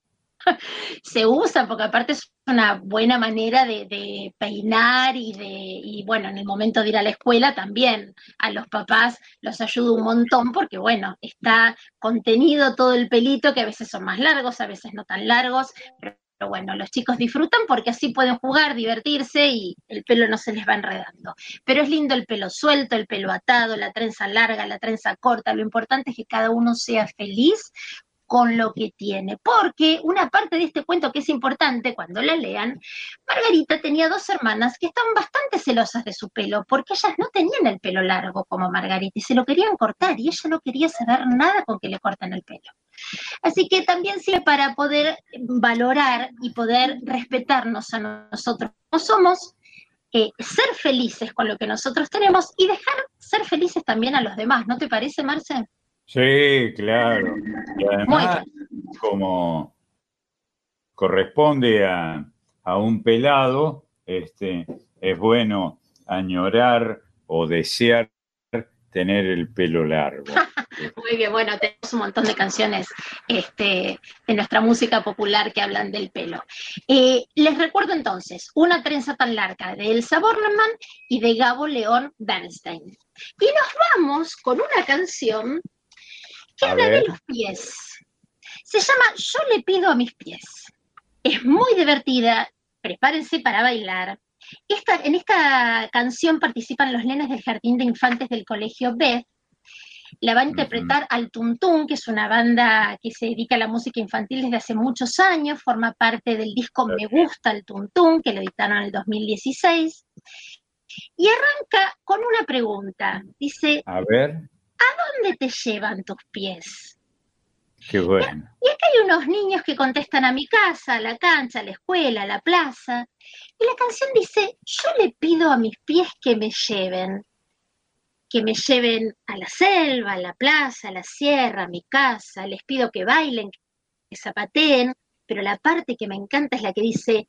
se usa porque aparte es una buena manera de, de peinar y de, y bueno, en el momento de ir a la escuela también a los papás los ayuda un montón porque bueno, está contenido todo el pelito que a veces son más largos, a veces no tan largos, pero pero bueno, los chicos disfrutan porque así pueden jugar, divertirse y el pelo no se les va enredando. Pero es lindo el pelo suelto, el pelo atado, la trenza larga, la trenza corta. Lo importante es que cada uno sea feliz con lo que tiene. Porque una parte de este cuento que es importante cuando la lean, Margarita tenía dos hermanas que estaban bastante celosas de su pelo, porque ellas no tenían el pelo largo como Margarita y se lo querían cortar y ella no quería saber nada con que le corten el pelo. Así que también sirve para poder valorar y poder respetarnos a nosotros como somos, eh, ser felices con lo que nosotros tenemos y dejar ser felices también a los demás. ¿No te parece, Marce? Sí, claro. Y además, como corresponde a, a un pelado, este, es bueno añorar o desear tener el pelo largo. Muy bien, bueno, tenemos un montón de canciones este, de nuestra música popular que hablan del pelo. Eh, les recuerdo entonces, Una trenza tan larga de Elsa Bornemann y de Gabo León Bernstein. Y nos vamos con una canción que A habla de los pies. Se llama Yo le pido a mis pies. Es muy divertida, prepárense para bailar. Esta, en esta canción participan los nenes del Jardín de Infantes del Colegio Beth. La va a interpretar Al Tuntún, que es una banda que se dedica a la música infantil desde hace muchos años, forma parte del disco Me Gusta el Tuntún, que lo editaron en el 2016. Y arranca con una pregunta. Dice, A ver, ¿a dónde te llevan tus pies? qué bueno. Y acá hay unos niños que contestan a mi casa, a la cancha, a la escuela, a la plaza. Y la canción dice, yo le pido a mis pies que me lleven, que me lleven a la selva, a la plaza, a la sierra, a mi casa, les pido que bailen, que zapateen, pero la parte que me encanta es la que dice,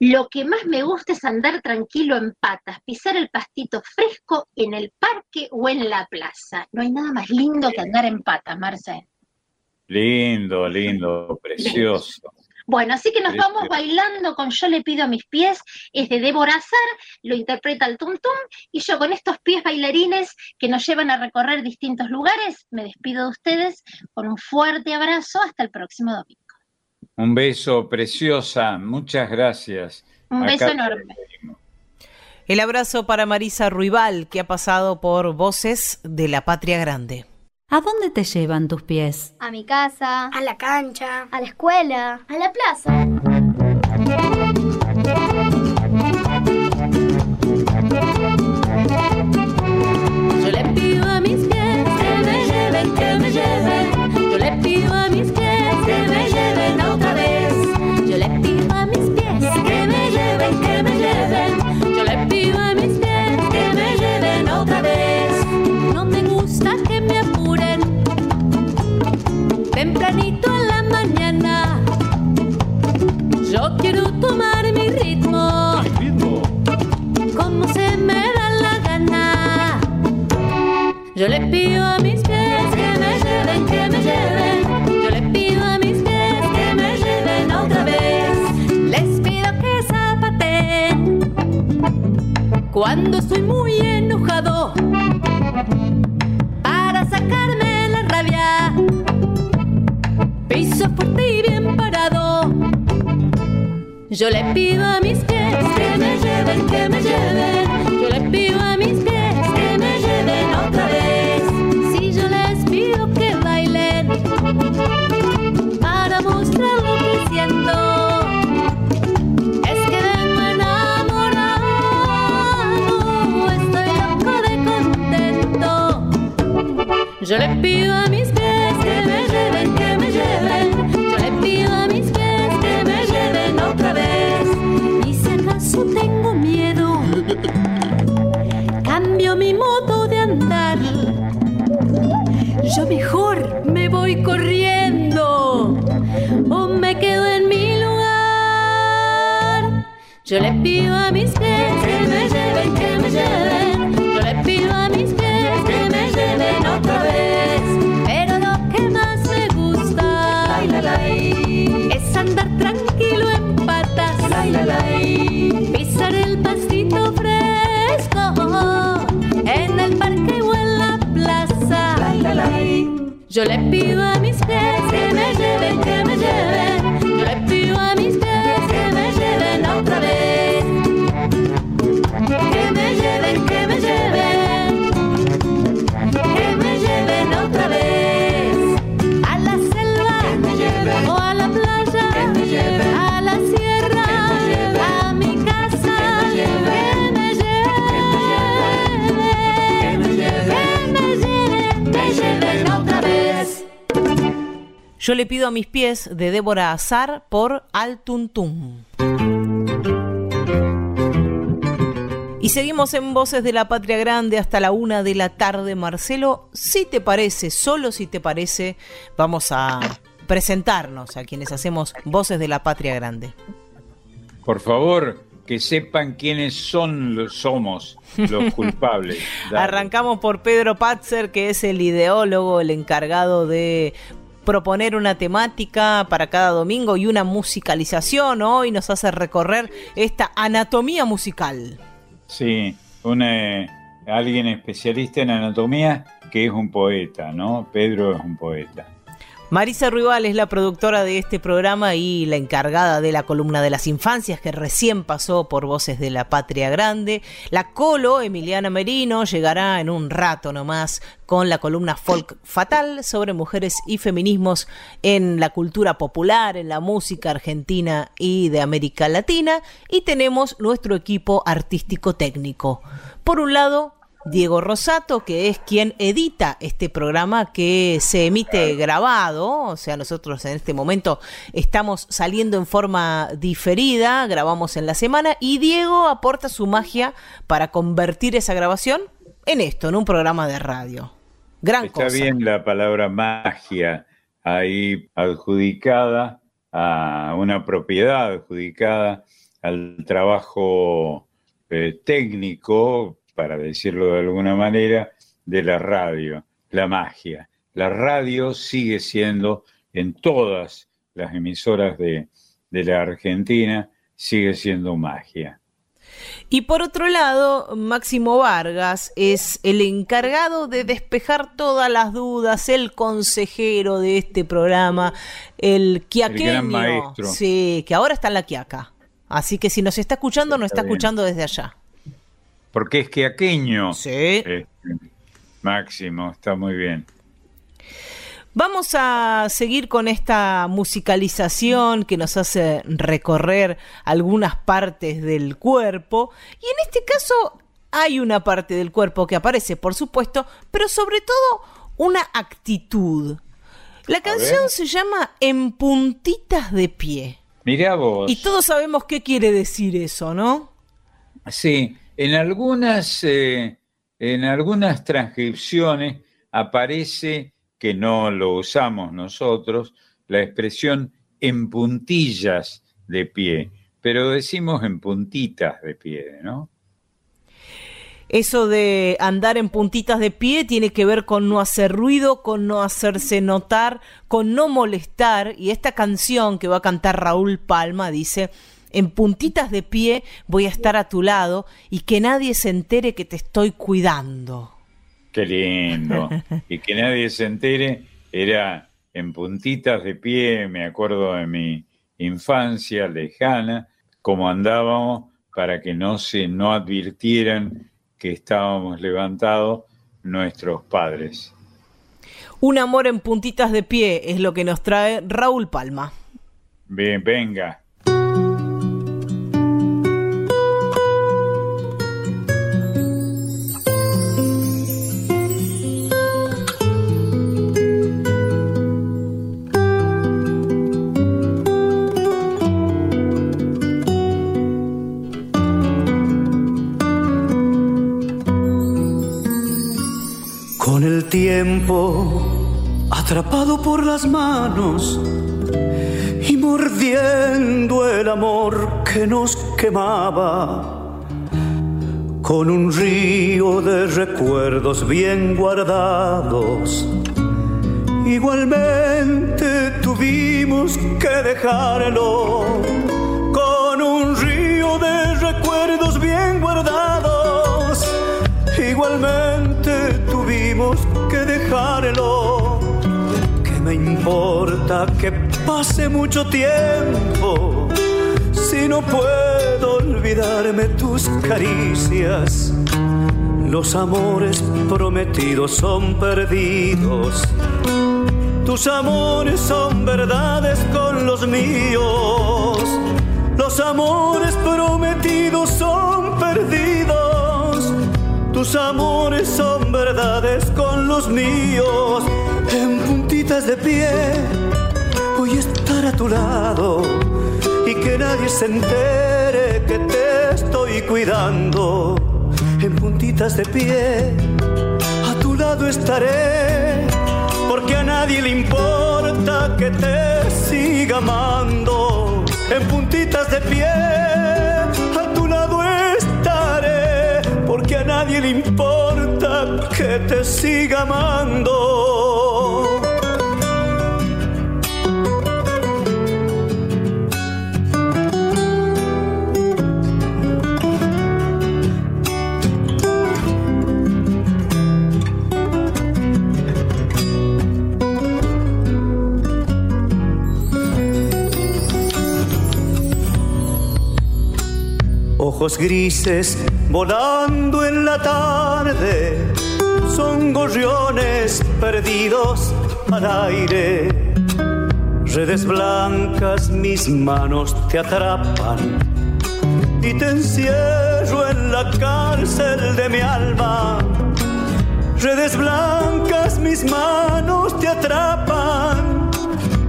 lo que más me gusta es andar tranquilo en patas, pisar el pastito fresco en el parque o en la plaza. No hay nada más lindo que andar en patas, Marce. Lindo, lindo, precioso. Bueno, así que nos Precioso. vamos bailando con Yo le pido a mis pies, es de Débora Azar, lo interpreta el Tum Tum, y yo con estos pies bailarines que nos llevan a recorrer distintos lugares, me despido de ustedes con un fuerte abrazo hasta el próximo domingo. Un beso, preciosa. Muchas gracias. Un Acá beso enorme. El abrazo para Marisa Ruibal, que ha pasado por Voces de la Patria Grande. ¿A dónde te llevan tus pies? A mi casa. A la cancha. A la escuela. A la plaza. Yo le pido a mis pies que me lleven, que me lleven. Yo le pido a mis pies que me lleven otra vez. Les pido que zapateen cuando estoy muy enojado para sacarme la rabia. Piso fuerte y bien parado. Yo le pido a mis pies que me lleven, que me lleven. Yo le pido a Yo le pido a mis pies que me lleven, que me lleven. Yo le pido a mis pies que me lleven otra vez. Y si acaso tengo miedo, cambio mi modo de andar. Yo mejor me voy corriendo o me quedo en mi lugar. Yo le pido a mis pies Yo le pido Yo le pido a mis pies de Débora Azar por Al Tuntum. Y seguimos en Voces de la Patria Grande hasta la una de la tarde. Marcelo, si te parece, solo si te parece, vamos a presentarnos a quienes hacemos Voces de la Patria Grande. Por favor, que sepan quiénes son los, somos los culpables. Arrancamos por Pedro Patzer, que es el ideólogo, el encargado de proponer una temática para cada domingo y una musicalización. Hoy nos hace recorrer esta anatomía musical. Sí, una, alguien especialista en anatomía que es un poeta, ¿no? Pedro es un poeta. Marisa Ruibal es la productora de este programa y la encargada de la columna de las infancias que recién pasó por Voces de la Patria Grande. La Colo, Emiliana Merino, llegará en un rato nomás con la columna Folk Fatal sobre mujeres y feminismos en la cultura popular, en la música argentina y de América Latina. Y tenemos nuestro equipo artístico técnico. Por un lado, Diego Rosato, que es quien edita este programa que se emite grabado, o sea, nosotros en este momento estamos saliendo en forma diferida, grabamos en la semana y Diego aporta su magia para convertir esa grabación en esto, en un programa de radio. Gran Está cosa. bien la palabra magia ahí adjudicada a una propiedad adjudicada al trabajo eh, técnico para decirlo de alguna manera, de la radio, la magia. La radio sigue siendo en todas las emisoras de, de la Argentina, sigue siendo magia. Y por otro lado, Máximo Vargas es el encargado de despejar todas las dudas, el consejero de este programa, el quiaqueño. El gran maestro. Sí, que ahora está en la quiaca. Así que si nos está escuchando, nos está bien. escuchando desde allá. Porque es que aqueño. Sí. Este, Máximo, está muy bien. Vamos a seguir con esta musicalización que nos hace recorrer algunas partes del cuerpo. Y en este caso hay una parte del cuerpo que aparece, por supuesto, pero sobre todo una actitud. La canción se llama En puntitas de pie. Mirá vos. Y todos sabemos qué quiere decir eso, ¿no? Sí, en algunas, eh, en algunas transcripciones aparece, que no lo usamos nosotros, la expresión en puntillas de pie, pero decimos en puntitas de pie, ¿no? Eso de andar en puntitas de pie tiene que ver con no hacer ruido, con no hacerse notar, con no molestar. Y esta canción que va a cantar Raúl Palma dice, en puntitas de pie voy a estar a tu lado y que nadie se entere que te estoy cuidando. Qué lindo. Y que nadie se entere, era en puntitas de pie, me acuerdo de mi infancia lejana, cómo andábamos para que no se no advirtieran que estábamos levantados nuestros padres. Un amor en puntitas de pie es lo que nos trae Raúl Palma. Bien, venga. Atrapado por las manos y mordiendo el amor que nos quemaba. Con un río de recuerdos bien guardados, igualmente tuvimos que dejarlo. Con un río de recuerdos bien guardados, igualmente dejarlo. ¿Qué me importa que pase mucho tiempo si no puedo olvidarme tus caricias? Los amores prometidos son perdidos. Tus amores son verdades con los míos. Los amores prometidos son perdidos. Tus amores son verdades con los míos. En puntitas de pie a tu lado y que nadie se entere que te estoy cuidando. En puntitas de pie, a tu lado estaré, porque a nadie le importa que te siga amando. En puntitas de pie, nadie le importa que te siga amando. ojos grises volando en la tarde, son gorriones perdidos al aire. Redes blancas mis manos te atrapan y te encierro en la cárcel de mi alma. Redes blancas mis manos te atrapan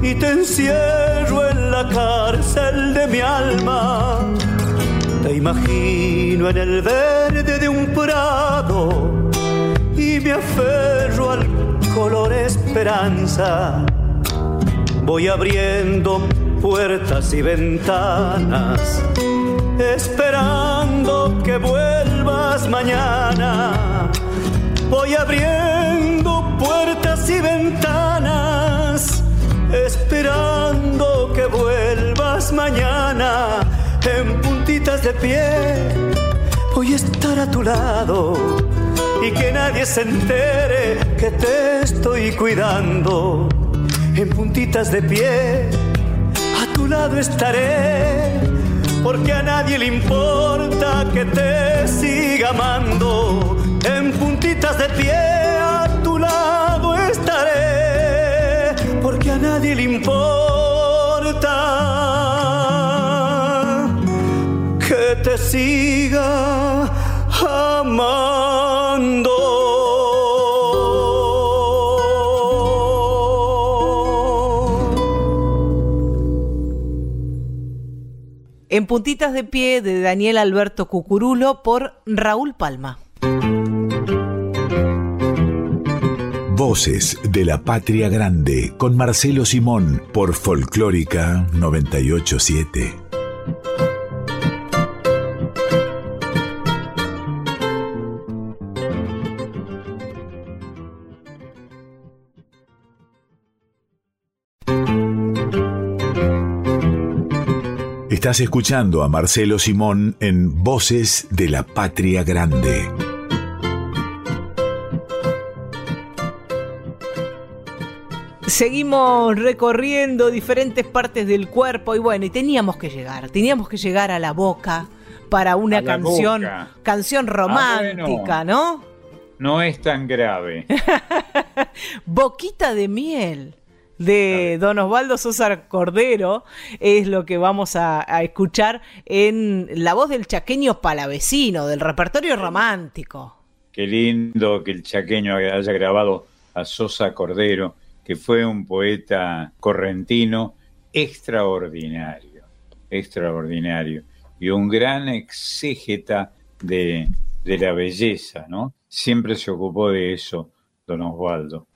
y te encierro en la cárcel de mi alma imagino en el verde de un prado y me aferro al color esperanza. Voy abriendo puertas y ventanas, esperando que vuelvas mañana. Voy abriendo puertas y ventanas, esperando que vuelvas mañana en puntitas de pie voy a estar a tu lado y que nadie se entere que te estoy cuidando. En puntitas de pie a tu lado estaré porque a nadie le importa que te siga amando. En puntitas de pie a tu lado estaré porque a nadie le importa te siga amando. En puntitas de pie de Daniel Alberto Cucurulo por Raúl Palma. Voces de la Patria Grande con Marcelo Simón por Folclórica 987. Estás escuchando a Marcelo Simón en Voces de la Patria Grande. Seguimos recorriendo diferentes partes del cuerpo y bueno, y teníamos que llegar, teníamos que llegar a la boca para una canción, boca. canción Ah, romántica, ¿no? No es tan grave. Boquita de miel de Don Osvaldo Sosa Cordero es lo que vamos a, a escuchar en la voz del chaqueño palavecino, del repertorio romántico. Qué lindo que el chaqueño haya grabado a Sosa Cordero, que fue un poeta correntino extraordinario, extraordinario, y un gran exégeta de, de la belleza, ¿no? Siempre se ocupó de eso, don Osvaldo.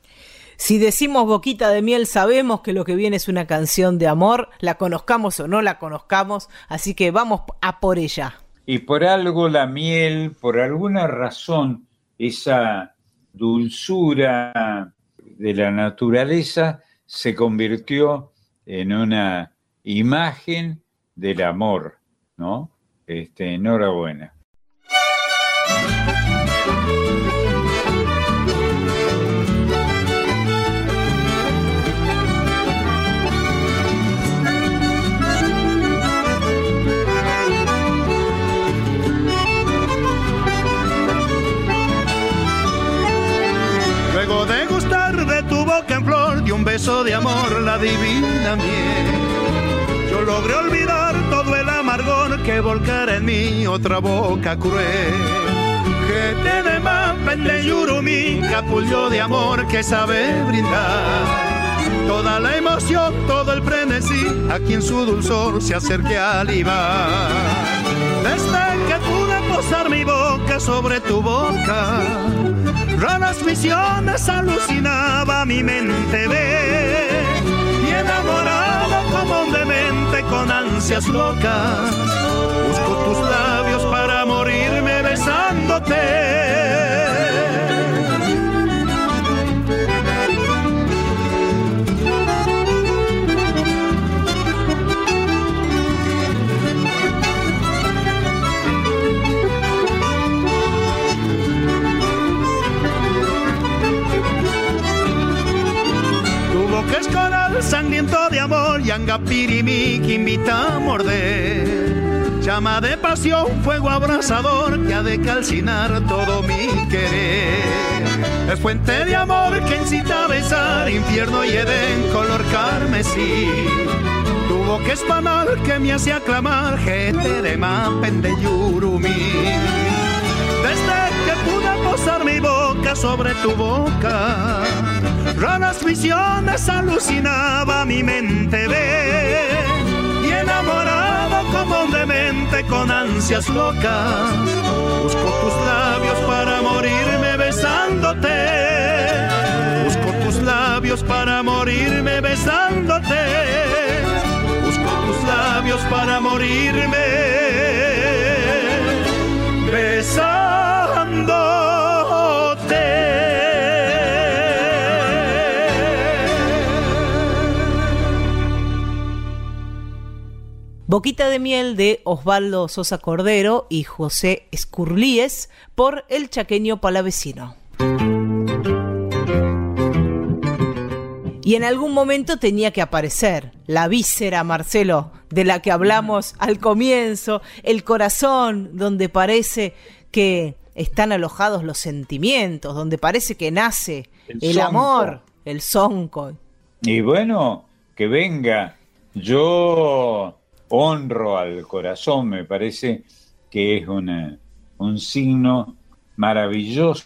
Si decimos boquita de miel, sabemos que lo que viene es una canción de amor, la conozcamos o no la conozcamos, así que vamos a por ella. Y por algo la miel, por alguna razón, esa dulzura de la naturaleza se convirtió en una imagen del amor, ¿no? Este, enhorabuena. Beso de amor, la divina miel. Yo logré olvidar todo el amargor que volcara en mí otra boca cruel. Que más pende yurumi, capullo de amor que sabe brindar. toda la emoción, todo el frenesí, aquí en su dulzor se acerque al IVA. Desde que pude posar mi boca sobre tu boca, raras visiones alucinaba mi mente ve y enamorado como un demente con ansias locas, busco tus labios para morirme besándote. Sangriento de amor, yanga pirimi que invita a morder. Llama de pasión, fuego abrasador que ha de calcinar todo mi querer. Es fuente de amor que incita a besar, infierno y edén, color carmesí. Tu boca espanal que me hace aclamar, gente de mapen de yurumi. Desde que pude posar mi boca sobre tu boca raras visiones alucinaba mi mente ve y enamorado como un demente con ansias locas. Busco tus labios para morirme besándote. Busco tus labios para morirme besándote. Busco tus labios para morirme besándote Boquita de miel de Osvaldo Sosa Cordero y José Escurlíes por el chaqueño palavecino. Y en algún momento tenía que aparecer la víscera, Marcelo, de la que hablamos al comienzo, el corazón, donde parece que están alojados los sentimientos, donde parece que nace el, amor, el sonco. Y bueno, que venga. Yo honro al corazón, me parece que es un signo maravilloso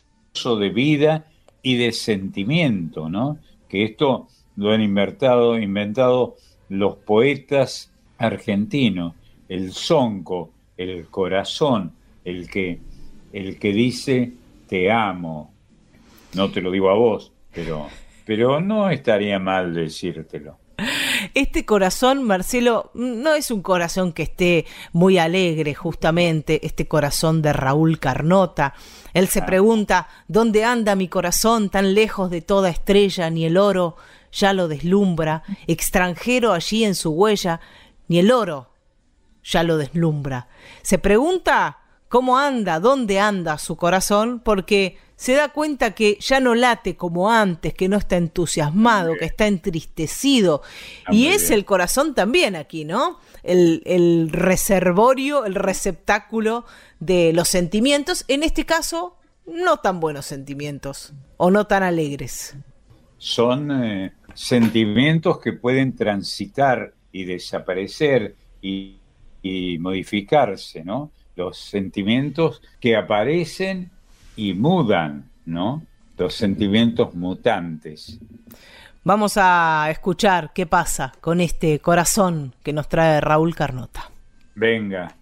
de vida y de sentimiento, ¿no? Que esto lo han inventado, inventado los poetas argentinos, el sonco, el corazón, el que, el que dice te amo. No te lo digo a vos, pero, pero no estaría mal decírtelo. Este corazón, Marcelo, no es un corazón que esté muy alegre, justamente, este corazón de Raúl Carnota. Él se pregunta, ¿dónde anda mi corazón tan lejos de toda estrella? Ni el oro ya lo deslumbra, extranjero allí en su huella, ni el oro ya lo deslumbra. Se pregunta cómo anda, dónde anda su corazón, porque se da cuenta que ya no late como antes, que no está entusiasmado, que está entristecido. Ah, y es el corazón también aquí, ¿no? El, el, reservorio, el receptáculo de los sentimientos, en este caso, no tan buenos sentimientos o no tan alegres. Son eh, sentimientos que pueden transitar y desaparecer y, y modificarse, ¿no? Los sentimientos que aparecen y mudan, ¿no? Los sentimientos mutantes. Vamos a escuchar qué pasa con este corazón que nos trae Raúl Carnota. Venga.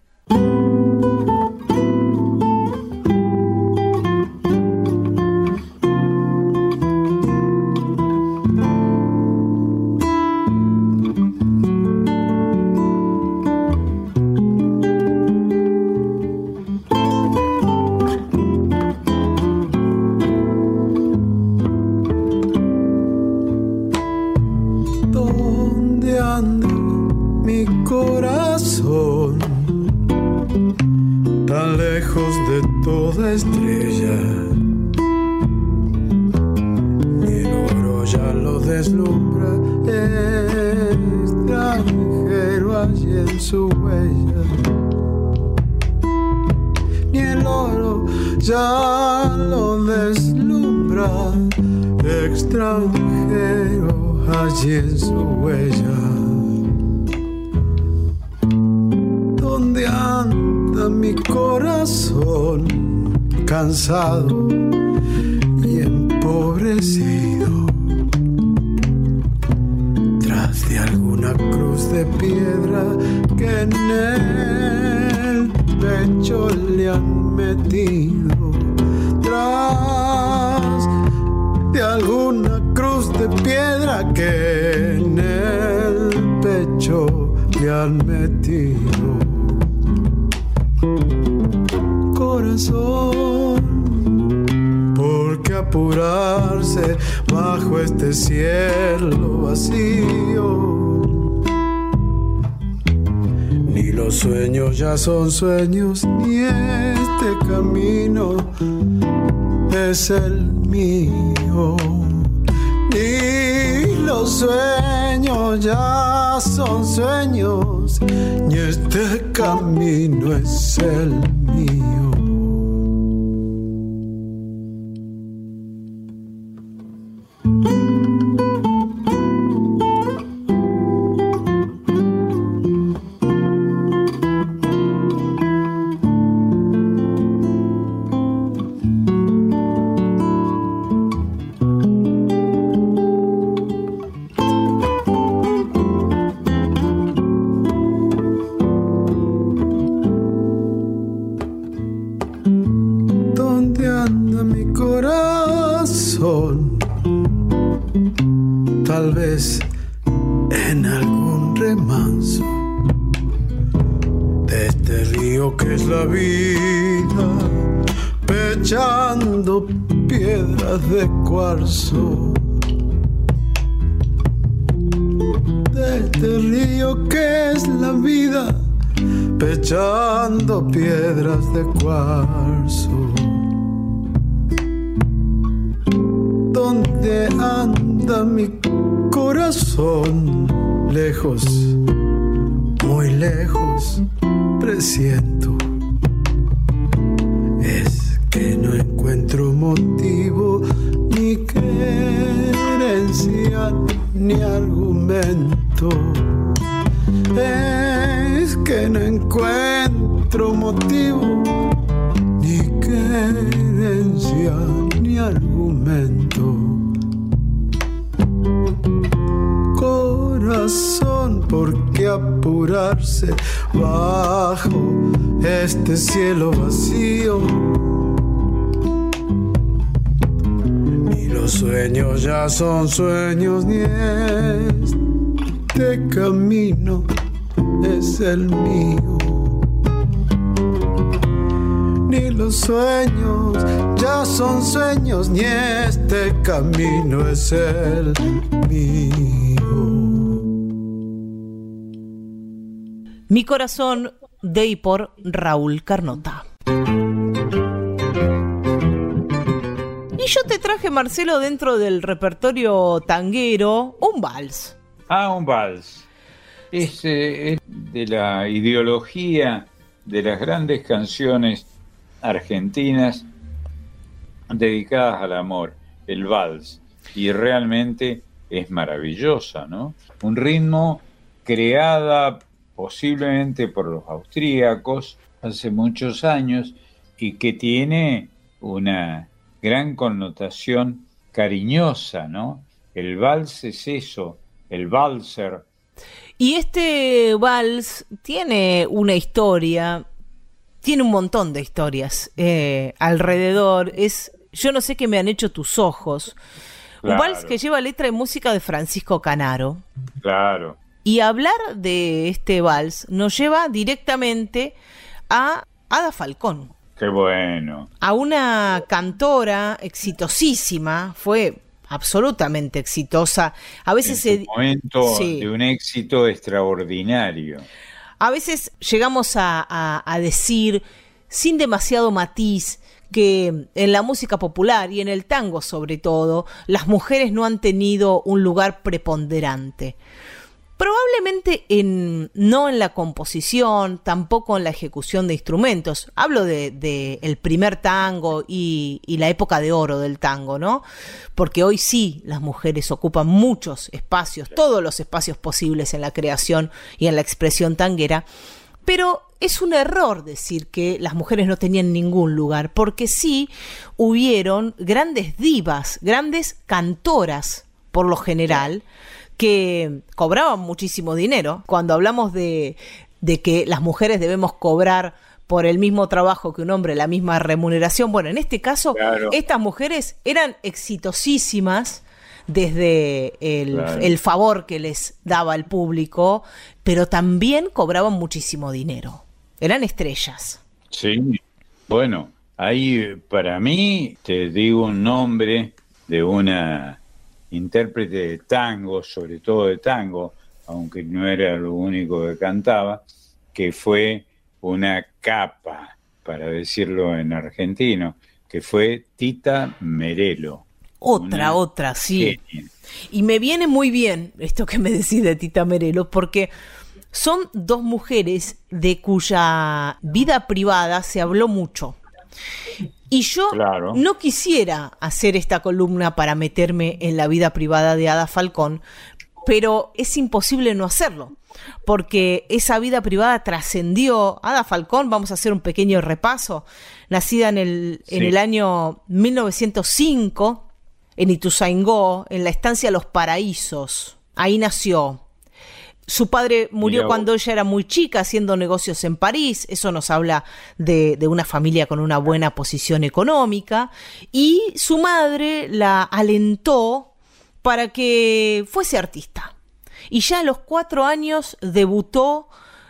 Ya son este río que es la vida, pechando piedras de cuarzo. De este río que es la vida, pechando piedras de cuarzo. ¿Dónde anda mi corazón? Lejos, muy lejos, presiento. Es que no encuentro motivo, ni querencia, ni argumento. Es que no encuentro motivo, ni querencia, ni argumento. Corazón, ¿por qué apurarse bajo este cielo vacío? Ni los sueños ya son sueños, ni este camino es el mío. Ni los sueños ya son sueños, ni este camino es el mío. Mi corazón de y por Raúl Carnota. Y yo te traje, Marcelo, dentro del repertorio tanguero, un vals. Ah, un vals. Es, es de la ideología de las grandes canciones argentinas dedicadas al amor, el vals. Y realmente es maravillosa, ¿no? Un ritmo creada posiblemente por los austríacos hace muchos años y que tiene una gran connotación cariñosa, ¿no? El vals es eso, el valser. Y este vals tiene una historia, tiene un montón de historias eh, alrededor. Es Yo no sé qué me han hecho tus ojos. Un vals que lleva letra y música de Francisco Canaro. Claro. Y hablar de este vals nos lleva directamente a Ada Falcón, Qué bueno. a una cantora exitosísima, fue absolutamente exitosa. A veces en se, su momento sí. de un éxito extraordinario. A veces llegamos a, a- a decir, sin demasiado matiz, que en la música popular y en el tango sobre todo, las mujeres no han tenido un lugar preponderante. Probablemente en, no en la composición, tampoco en la ejecución de instrumentos. Hablo de, de el primer tango y, y la época de oro del tango, ¿no? Porque hoy sí las mujeres ocupan muchos espacios, todos los espacios posibles en la creación y en la expresión tanguera. Pero es un error decir que las mujeres no tenían ningún lugar, porque sí hubieron grandes divas, grandes cantoras, por lo general, que cobraban muchísimo dinero. Cuando hablamos de, de que las mujeres debemos cobrar por el mismo trabajo que un hombre, la misma remuneración. Bueno, en este caso, Claro. estas mujeres eran exitosísimas desde el, Claro. el favor que les daba el público, pero también cobraban muchísimo dinero. Eran estrellas. Sí, bueno, ahí para mí te digo un nombre de una intérprete de tango, sobre todo de tango, aunque no era lo único que cantaba, que fue una capa, para decirlo en argentino, que fue Tita Merelo. Otra, otra, sí. genia. Y me viene muy bien esto que me decís de Tita Merelo, porque son dos mujeres de cuya vida privada se habló mucho. Y yo Claro. no quisiera hacer esta columna para meterme en la vida privada de Ada Falcón, pero es imposible no hacerlo, porque esa vida privada trascendió. Ada Falcón, vamos a hacer un pequeño repaso, nacida en el, en el año 1905 en Ituzaingó, en la estancia Los Paraísos. Ahí nació. Su padre murió Mirá cuando ella era muy chica haciendo negocios en París, eso nos habla de, de una familia con una buena posición económica, y su madre la alentó para que fuese artista. Y ya a los cuatro años debutó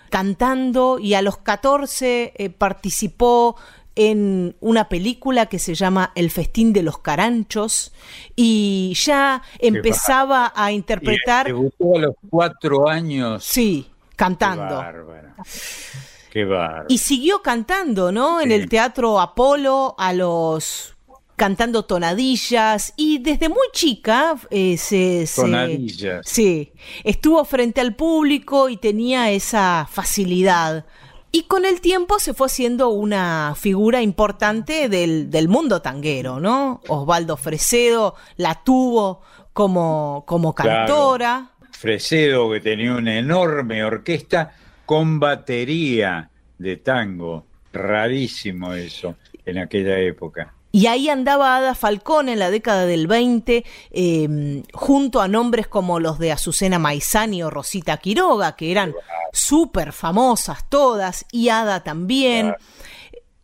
cantando y a los 14 eh, participó en una película que se llama El festín de los caranchos y ya empezaba a interpretar Y debutó a los cuatro años. Sí, Qué cantando. Qué bárbaro. Y siguió cantando, ¿no? En el Teatro Apolo a los cantando tonadillas y desde muy chica eh, se, se- Tonadillas. sí, estuvo frente al público y tenía esa facilidad. Y con el tiempo se fue haciendo una figura importante del, del mundo tanguero, ¿no? Osvaldo Fresedo la tuvo como, como Claro. cantora. Fresedo, que tenía una enorme orquesta con batería de tango. Rarísimo eso en aquella época. Y ahí andaba Ada Falcón en la década del 20, eh, junto a nombres como los de Azucena Maizani o Rosita Quiroga, que eran súper famosas todas, y Ada también.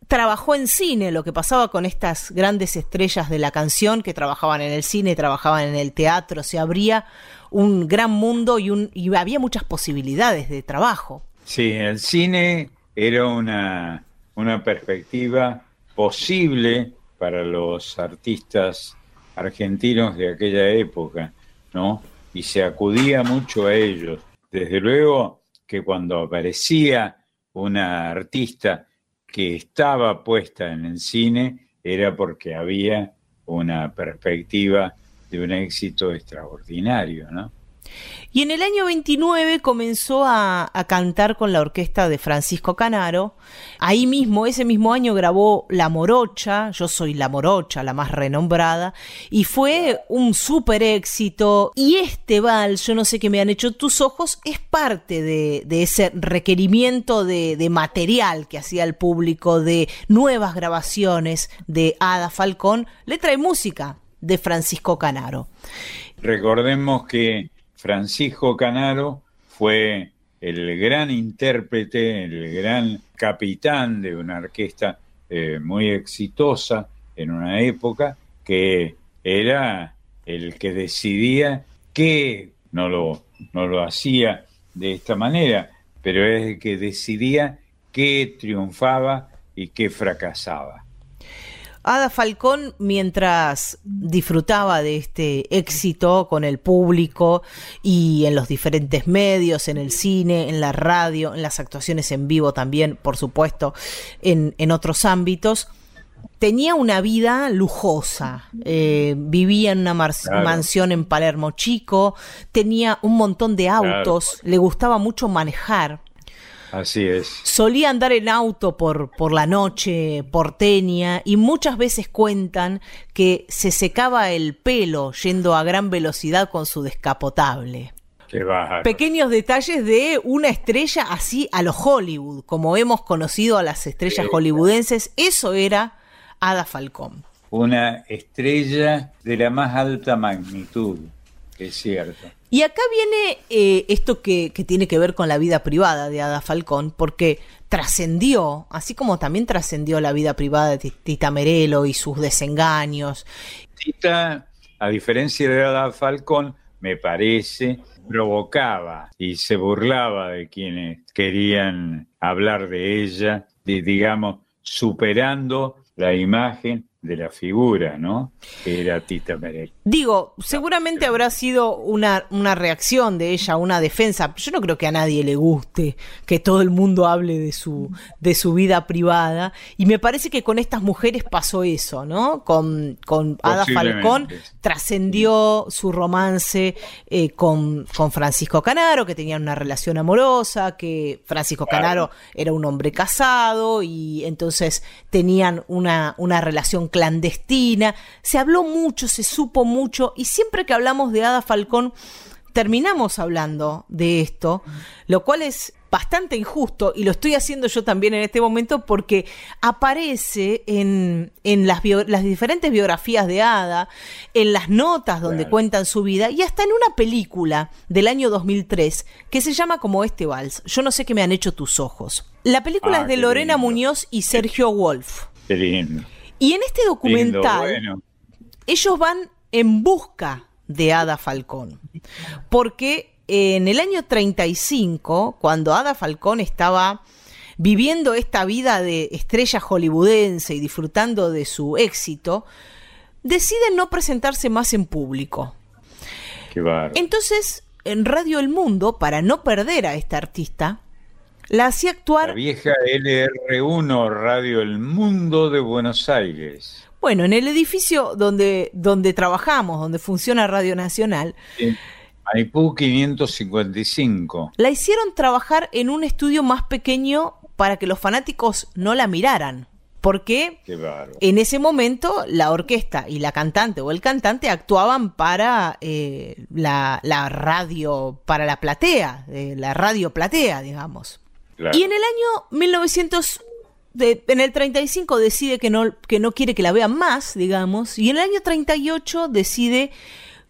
Trabajó en cine, lo que pasaba con estas grandes estrellas de la canción, que trabajaban en el cine, trabajaban en el teatro, se abría un gran mundo y, un, y había muchas posibilidades de trabajo. Sí, el cine era una, una perspectiva posible para los artistas argentinos de aquella época, ¿no? Y se acudía mucho a ellos. Desde luego que cuando aparecía una artista que estaba puesta en el cine era porque había una perspectiva de un éxito extraordinario, ¿no? Y en el año 29 comenzó a, cantar con la orquesta de Francisco Canaro. Ahí mismo, ese mismo año grabó La Morocha, yo soy La Morocha, la más renombrada, y fue un súper éxito. Y este vals, yo no sé qué me han hecho tus ojos, es parte de, ese requerimiento de, de material que hacía el público, de nuevas grabaciones de Ada Falcón. Letra y música de Francisco Canaro. Recordemos que Francisco Canaro fue el gran intérprete, el gran capitán de una orquesta eh, muy exitosa en una época que era el que decidía que no lo, no lo hacía de esta manera, pero es el que decidía qué triunfaba y qué fracasaba. Ada Falcón, mientras disfrutaba de este éxito con el público y en los diferentes medios, en el cine, en la radio, en las actuaciones en vivo también, por supuesto, en, en otros ámbitos, tenía una vida lujosa. Eh, vivía en una Claro. mansión en Palermo Chico, tenía un montón de autos, le gustaba mucho manejar. Así es. Solía andar en auto por, por la noche porteña y muchas veces cuentan que se secaba el pelo yendo a gran velocidad con su descapotable. Qué. Pequeños detalles de una estrella así a lo Hollywood, como hemos conocido a las estrellas hollywoodenses, eso era Ada Falcón. una estrella de la más alta magnitud, es cierto. Y acá viene eh, esto que, tiene que ver con la vida privada de Ada Falcón, porque trascendió, así como también trascendió la vida privada de Tita Merelo y sus desengaños. Tita, a diferencia de Ada Falcón, me parece, provocaba y se burlaba de quienes querían hablar de ella, digamos, superando la imagen de la figura, ¿no? Que era Tita Merel. Digo, seguramente habrá sido una, una reacción de ella, una defensa. Yo no creo que a nadie le guste que todo el mundo hable de su, de su vida privada. Y me parece que con estas mujeres pasó eso, ¿no? Con, con Ada Falcón trascendió su romance eh, con, con Francisco Canaro, que tenían una relación amorosa, que Francisco Canaro era un hombre casado y entonces tenían una, una relación clandestina. Se habló mucho, se supo mucho y siempre que hablamos de Ada Falcón terminamos hablando de esto, lo cual es bastante injusto y lo estoy haciendo yo también en este momento porque aparece en, en las, bio- las diferentes biografías de Ada, en las notas donde cuentan su vida y hasta en una película del año 2003 que se llama como este vals. Yo no sé qué me han hecho tus ojos. La película Ah, es de Lorena lindo. Muñoz y Sergio Wolf. Qué lindo. Y en este documental Lindo, bueno. ellos van en busca de Ada Falcón. Porque en el año 35, cuando Ada Falcón estaba viviendo esta vida de estrella hollywoodense y disfrutando de su éxito, deciden no presentarse más en público. Qué. Entonces, en Radio El Mundo, para no perder a esta artista, la hacía actuar La vieja LR1 Radio El Mundo de Buenos Aires. Bueno, en el edificio donde, donde trabajamos, donde funciona Radio Nacional, En Maipú 555. la hicieron trabajar en un estudio más pequeño para que los fanáticos no la miraran. Porque en ese momento la orquesta y la cantante o el cantante actuaban para eh, la, la radio, para la platea, eh, la radio platea, digamos. Claro. Y en el año 1900, de- en el 35 decide que no, que no quiere que la vean más, digamos, y en el año 38 decide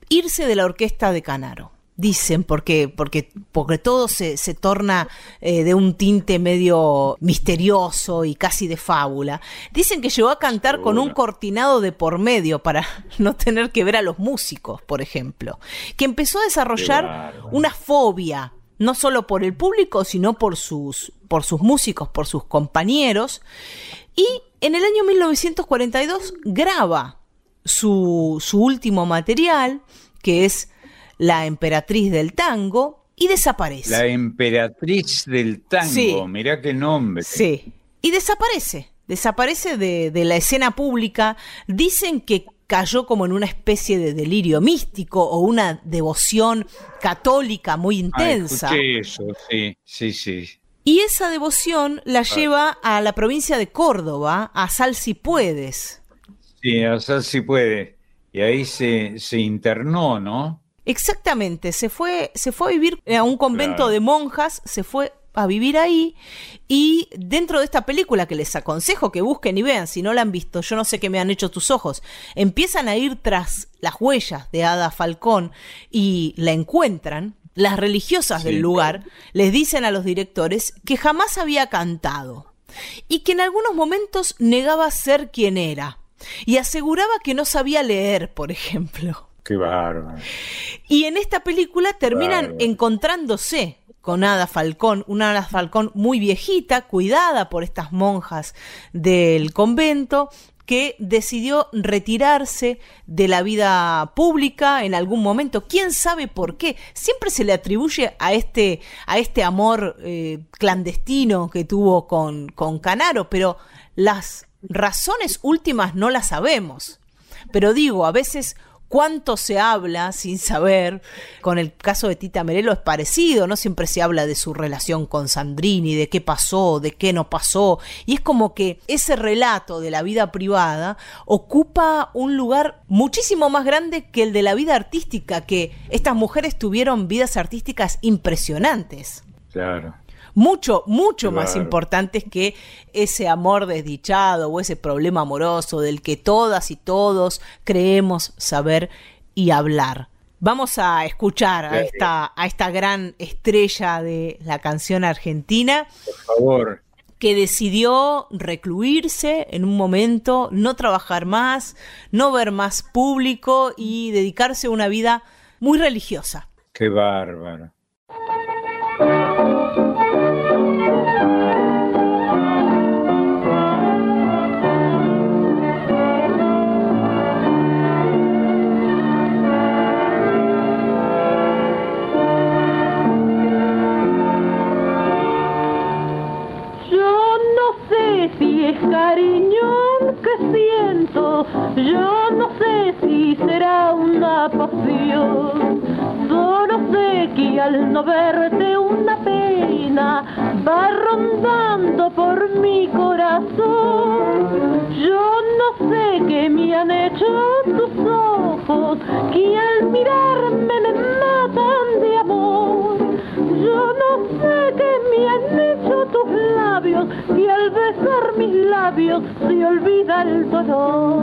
irse de la orquesta de Canaro. Dicen, porque, porque, porque todo se, se torna eh, de un tinte medio misterioso y casi de fábula. Dicen que llegó a cantar con un cortinado de por medio para no tener que ver a los músicos, por ejemplo. Que empezó a desarrollar una fobia, no solo por el público, sino por sus, por sus músicos, por sus compañeros. Y en el año 1942 graba su, su último material, que es La emperatriz del tango, y desaparece. La emperatriz del tango. Sí. Mirá qué nombre. Sí. Y desaparece. Desaparece de, de la escena pública. Dicen que cayó como en una especie de delirio místico o una devoción católica muy Ah, intensa. escuché eso, sí, sí, sí. Y esa devoción la lleva a la provincia de Córdoba, a Sal si puedes. Sí, o sea, sí puede. Y ahí se, se internó, ¿no? Exactamente, se fue, se fue a vivir a un convento Claro. de monjas, se fue a vivir ahí y dentro de esta película que les aconsejo que busquen y vean, si no la han visto, yo no sé qué me han hecho tus ojos, empiezan a ir tras las huellas de Ada Falcón y la encuentran, las religiosas Sí. del lugar les dicen a los directores que jamás había cantado y que en algunos momentos negaba ser quien era y aseguraba que no sabía leer, por ejemplo. Qué bárbaro. Y en esta película terminan Bárbaro. encontrándose con Ada Falcón, una Ada Falcón muy viejita, cuidada por estas monjas del convento, que decidió retirarse de la vida pública en algún momento. ¿Quién sabe por qué? Siempre se le atribuye a este, a este amor eh, clandestino que tuvo con, con Canaro, pero las razones últimas no las sabemos. Pero digo, a veces cuánto se habla sin saber, con el caso de Tita Merelo es parecido, no siempre se habla de su relación con Sandrini, de qué pasó, de qué no pasó, y es como que ese relato de la vida privada ocupa un lugar muchísimo más grande que el de la vida artística, que estas mujeres tuvieron vidas artísticas impresionantes. Claro. Mucho, mucho más importantes que ese amor desdichado o ese problema amoroso del que todas y todos creemos saber y hablar. Vamos a escuchar a esta, a esta gran estrella de la canción argentina. Por favor. Que decidió recluirse en un momento, no trabajar más, no ver más público y dedicarse a una vida muy religiosa. Qué bárbaro. Yo no sé si será una pasión. Solo sé que al no verte una pena va rondando por mi corazón. Yo no sé qué me han hecho tus ojos, que al mirarme me matan de amor. Yo no sé qué me han hecho tus labios, que al besar mis labios se olvida el dolor.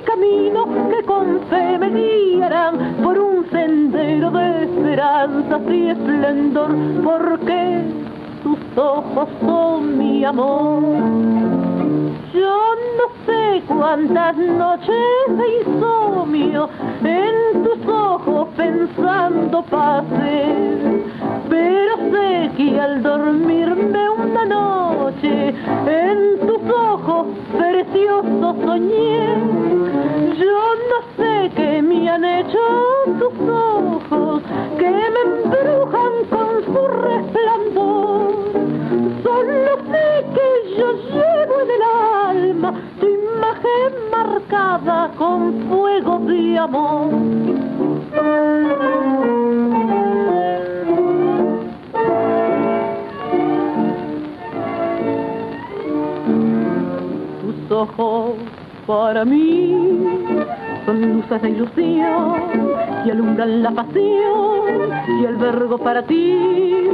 mi camino que con fe me por un sendero de esperanza y esplendor, porque tus ojos son mi amor. Yo no sé cuántas noches de insomnio en tus ojos pensando pasé, pero sé que al dormirme una noche en tus ojos preciosos soñé. Yo no sé qué me han hecho tus ojos que me embrujan con su resplandor. Llevo en el alma tu imagen marcada con fuego de amor. Tus ojos para mí son luces de ilusión que alumbran la pasión y albergo para ti.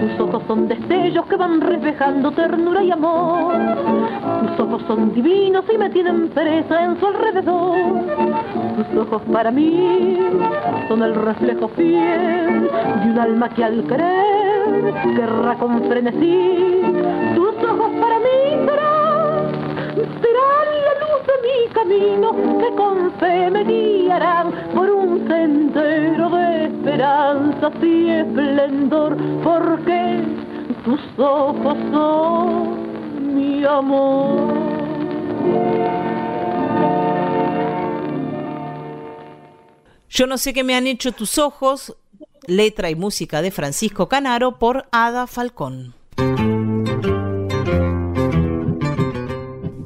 Tus ojos son destellos que van reflejando ternura y amor. Tus ojos son divinos y me tienen presa en su alrededor. Tus ojos para mí son el reflejo fiel de un alma que al creer querrá con frenesí. Tus ojos para mí serán, serán la luz mi camino que con fe me guiarán por un sendero de esperanza y esplendor, porque tus ojos son mi amor. Yo no sé qué me han hecho tus ojos, letra y música de Francisco Canaro por Ada Falcón.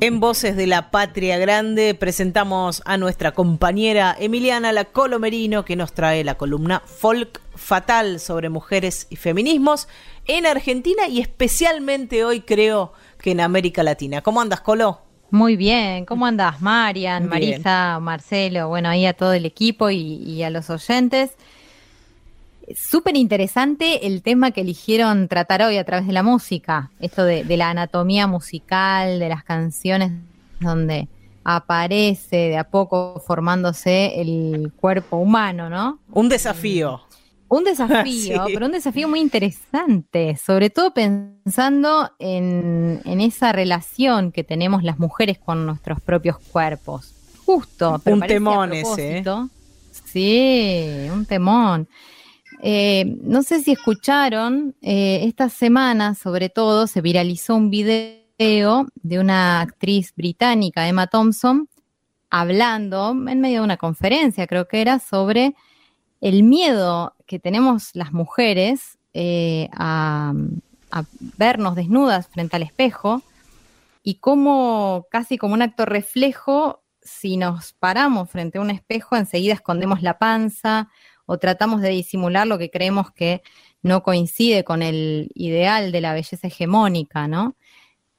En Voces de la Patria Grande presentamos a nuestra compañera Emiliana La Colomerino que nos trae la columna Folk Fatal sobre mujeres y feminismos en Argentina y especialmente hoy creo que en América Latina. ¿Cómo andas, Colo? Muy bien, ¿cómo andas, Marian. Marisa, Marcelo? Bueno, ahí a todo el equipo y, y a los oyentes. Súper interesante el tema que eligieron tratar hoy a través de la música, esto de, de la anatomía musical, de las canciones donde aparece de a poco formándose el cuerpo humano, ¿no? Un desafío. Un desafío, Sí. pero un desafío muy interesante, sobre todo pensando en, en esa relación que tenemos las mujeres con nuestros propios cuerpos. Justo, pero Un temón ese, ¿eh? Sí, un temón. Eh, no sé si escucharon, eh, esta semana sobre todo se viralizó un video de una actriz británica, Emma Thompson, hablando en medio de una conferencia, creo que era, sobre el miedo que tenemos las mujeres eh, a, a vernos desnudas frente al espejo y cómo casi como un acto reflejo, si nos paramos frente a un espejo, enseguida escondemos la panza o tratamos de disimular lo que creemos que no coincide con el ideal de la belleza hegemónica, ¿no?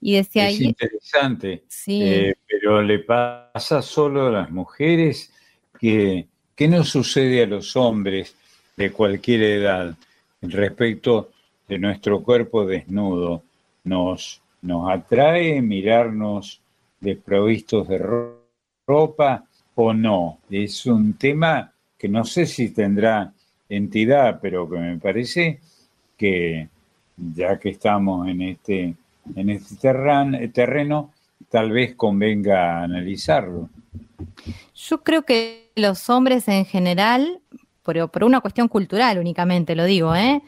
Y decía Es ahí, interesante, Sí. eh, pero le pasa solo a las mujeres que, que no sucede a los hombres de cualquier edad respecto de nuestro cuerpo desnudo. Nos, nos atrae mirarnos desprovistos de ro- ropa o no. Es un tema que no sé si tendrá entidad, pero que me parece que ya que estamos en este, en este terreno, tal vez convenga analizarlo. Yo creo que los hombres en general, pero por una cuestión cultural únicamente lo digo, ¿eh?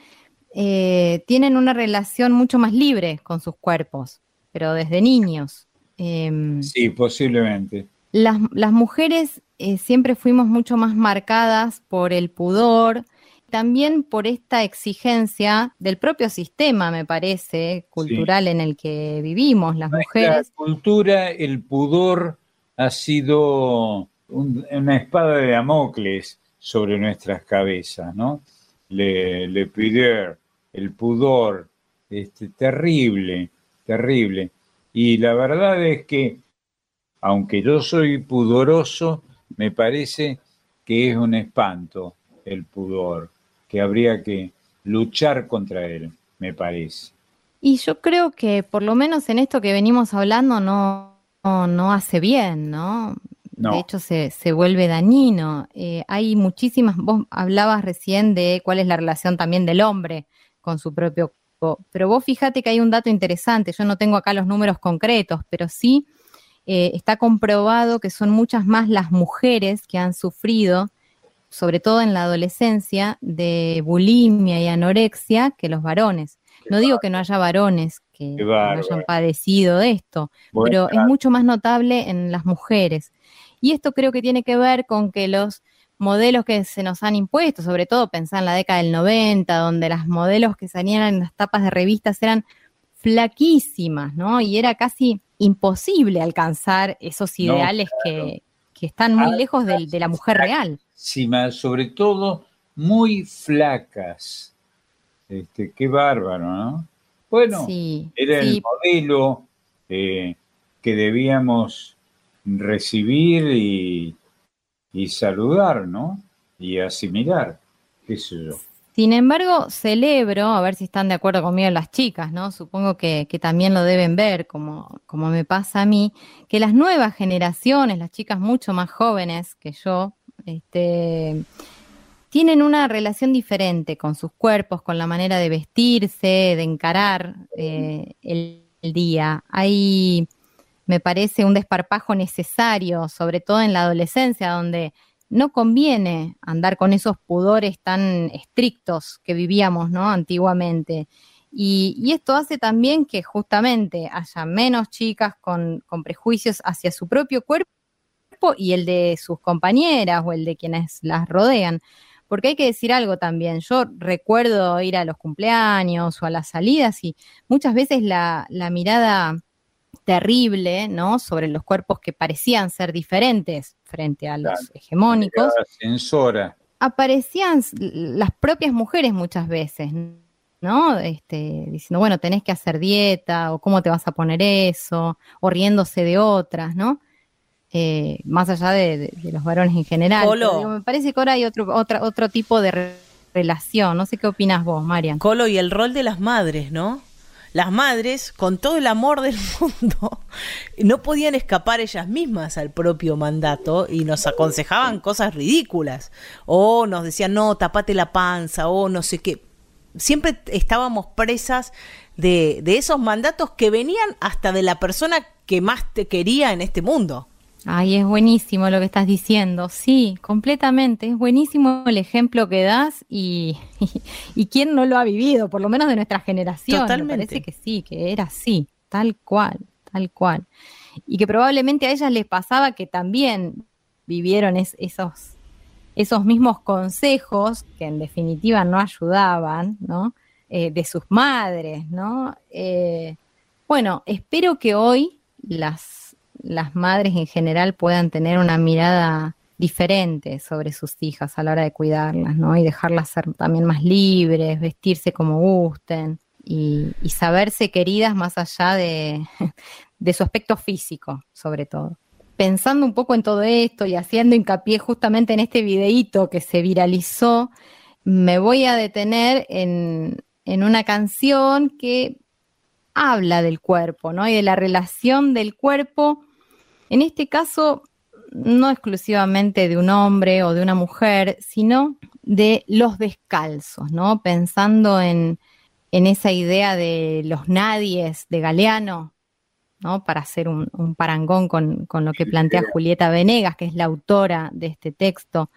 Eh, tienen una relación mucho más libre con sus cuerpos, pero desde niños. Em, Sí, posiblemente. Las, las mujeres eh, siempre fuimos mucho más marcadas por el pudor, también por esta exigencia del propio sistema, me parece, cultural en el que vivimos las La mujeres. cultura, el pudor ha sido un- una espada de Damocles sobre nuestras cabezas, ¿no? Le, le pudeur, el pudor, este, terrible, terrible. Y la verdad es que, aunque yo soy pudoroso, me parece que es un espanto el pudor, que habría que luchar contra él, me parece. Y yo creo que por lo menos en esto que venimos hablando no, no, no hace bien, ¿no? No. De hecho, se, se vuelve dañino. Eh, hay muchísimas, vos hablabas recién de cuál es la relación también del hombre con su propio cuerpo, pero vos fíjate que hay un dato interesante, yo no tengo acá los números concretos, pero sí eh, está comprobado que son muchas más las mujeres que han sufrido, sobre todo en la adolescencia, de bulimia y anorexia que los varones. No digo que no haya varones que no hayan padecido de esto, pero es mucho más notable en las mujeres. Y esto creo que tiene que ver con que los modelos que se nos han impuesto, sobre todo pensar en la década del 90, donde las modelos que salían en las tapas de revistas eran flaquísimas, ¿no? Y era casi imposible alcanzar esos No, ideales que, que están muy lejos del- de, la mujer real. Sí, sobre todo muy flacas. Este, qué bárbaro, ¿no? Bueno, Sí, era sí. el modelo eh, que debíamos recibir y, y saludar, ¿no? Y asimilar, qué sé yo. Sin embargo, celebro, a ver si están de acuerdo conmigo las chicas, ¿no? Supongo que, también lo deben ver, como, como me pasa a mí, que las nuevas generaciones, las chicas mucho más jóvenes que yo, este, tienen una relación diferente con sus cuerpos, con la manera de vestirse, de encarar eh, el, el día. Hay, me parece, un desparpajo necesario, sobre todo en la adolescencia, donde no conviene andar con esos pudores tan estrictos que vivíamos, ¿no? Antiguamente. Y, esto hace también que justamente haya menos chicas con, prejuicios hacia su propio cuerpo y el de sus compañeras o el de quienes las rodean. Porque hay que decir algo también. Yo recuerdo ir a los cumpleaños o a las salidas y muchas veces la mirada terrible, ¿no? Sobre los cuerpos que parecían ser diferentes frente a los hegemónicos, La censora. aparecían las propias mujeres muchas veces, ¿no? Este, diciendo, bueno, tenés que hacer dieta, o cómo te vas a poner eso, o riéndose de otras, ¿no? Eh, más allá de, de- de los varones en general. Colo. Digo, me parece que ahora hay otro, otra, otro tipo de re- relación. No sé qué opinas vos, Marian. Colo y el rol de las madres, ¿no? Las madres, con todo el amor del mundo, no podían escapar ellas mismas al propio mandato y nos aconsejaban cosas ridículas. O nos decían, no, tapate la panza, o no sé qué. Siempre estábamos presas de, de esos mandatos que venían hasta de la persona que más te quería en este mundo. Ay, es buenísimo lo que estás diciendo. Sí, completamente. Es buenísimo el ejemplo que das y, y, quién no lo ha vivido, por lo menos de nuestra generación. Totalmente. Me parece que sí, que era así, tal cual, tal cual. Y que probablemente a ellas les pasaba que también vivieron es- esos, esos mismos consejos que en definitiva no ayudaban, ¿no? eh, de sus madres, ¿no? Eh, bueno, espero que hoy las, las madres en general puedan tener una mirada diferente sobre sus hijas a la hora de cuidarlas, ¿no? Y dejarlas ser también más libres, vestirse como gusten y, y saberse queridas más allá de, de su aspecto físico, sobre todo. Pensando un poco en todo esto y haciendo hincapié justamente en este videíto que se viralizó, me voy a detener en, en una canción que habla del cuerpo, ¿no? Y de la relación del cuerpo, en este caso, no exclusivamente de un hombre o de una mujer, sino de los descalzos, ¿no? Pensando en, en esa idea de los nadies de Galeano, ¿no? Para hacer un, un parangón con, con, lo que plantea Julieta Venegas, que es la autora de este texto.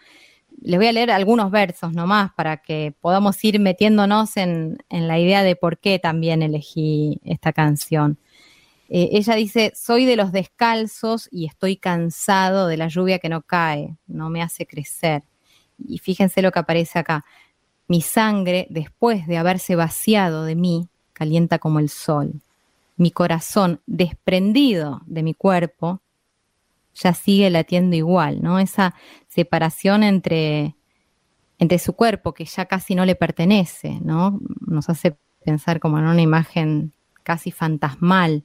Les voy a leer algunos versos nomás para que podamos ir metiéndonos en, en la idea de por qué también elegí esta canción. Eh, ella dice, soy de los descalzos y estoy cansado de la lluvia que no cae, no me hace crecer. Y fíjense lo que aparece acá. Mi sangre, después de haberse vaciado de mí, calienta como el sol. Mi corazón, desprendido de mi cuerpo, ya sigue latiendo igual, ¿no? Esa separación entre, entre su cuerpo, que ya casi no le pertenece, ¿no? Nos hace pensar como en una imagen casi fantasmal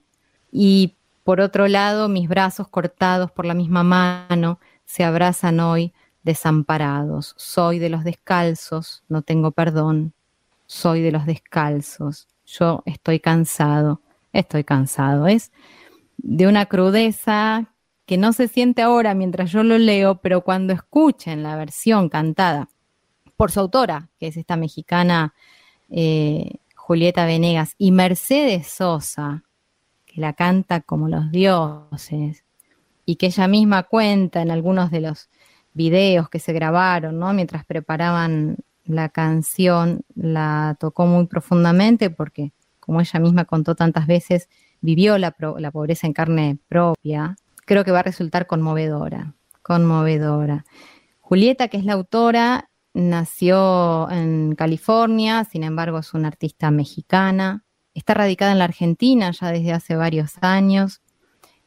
y por otro lado, mis brazos cortados por la misma mano se abrazan hoy desamparados. Soy de los descalzos, no tengo perdón. Soy de los descalzos. Yo estoy cansado, estoy cansado. Es de una crudeza que no se siente ahora mientras yo lo leo, pero cuando escuchen la versión cantada por su autora, que es esta mexicana eh, Julieta Venegas, y Mercedes Sosa, que la canta como los dioses y que ella misma cuenta en algunos de los videos que se grabaron, ¿no? Mientras preparaban la canción, la tocó muy profundamente porque, como ella misma contó tantas veces, vivió la, la pobreza en carne propia. Creo que va a resultar conmovedora, conmovedora. Julieta, que es la autora, nació en California, sin embargo es una artista mexicana, Está radicada en la Argentina ya desde hace varios años.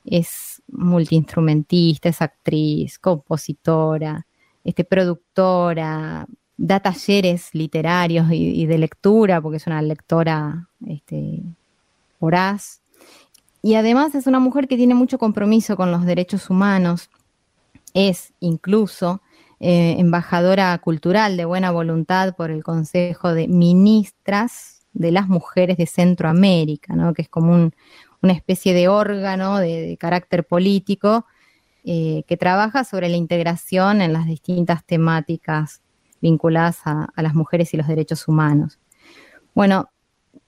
Es multiinstrumentista, es actriz, compositora, este, productora, da talleres literarios y, de lectura, porque es una lectora este, voraz. Y además es una mujer que tiene mucho compromiso con los derechos humanos. Es incluso eh, embajadora cultural de buena voluntad por el Consejo de Ministras de las mujeres de Centroamérica, ¿no? que es como un, una especie de órgano de, carácter político eh, que trabaja sobre la integración en las distintas temáticas vinculadas a, a, las mujeres y los derechos humanos. Bueno,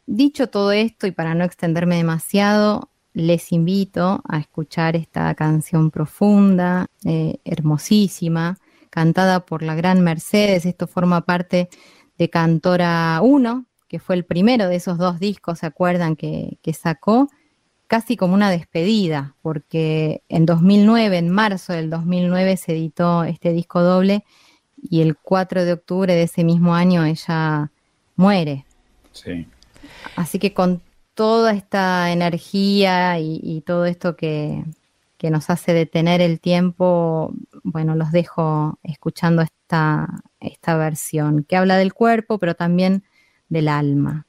dicho todo esto y para no extenderme demasiado, les invito a escuchar esta canción profunda, eh, hermosísima, cantada por la gran Mercedes. Esto forma parte de Cantora 1, que fue el primero de esos dos discos, ¿se acuerdan? Que, que, sacó casi como una despedida, porque en 2009, en marzo del 2009, se editó este disco doble y el 4 de octubre de ese mismo año ella muere. Sí. Así que con toda esta energía y, y todo esto que, que, nos hace detener el tiempo, bueno, los dejo escuchando esta, esta versión, que habla del cuerpo, pero también del alma.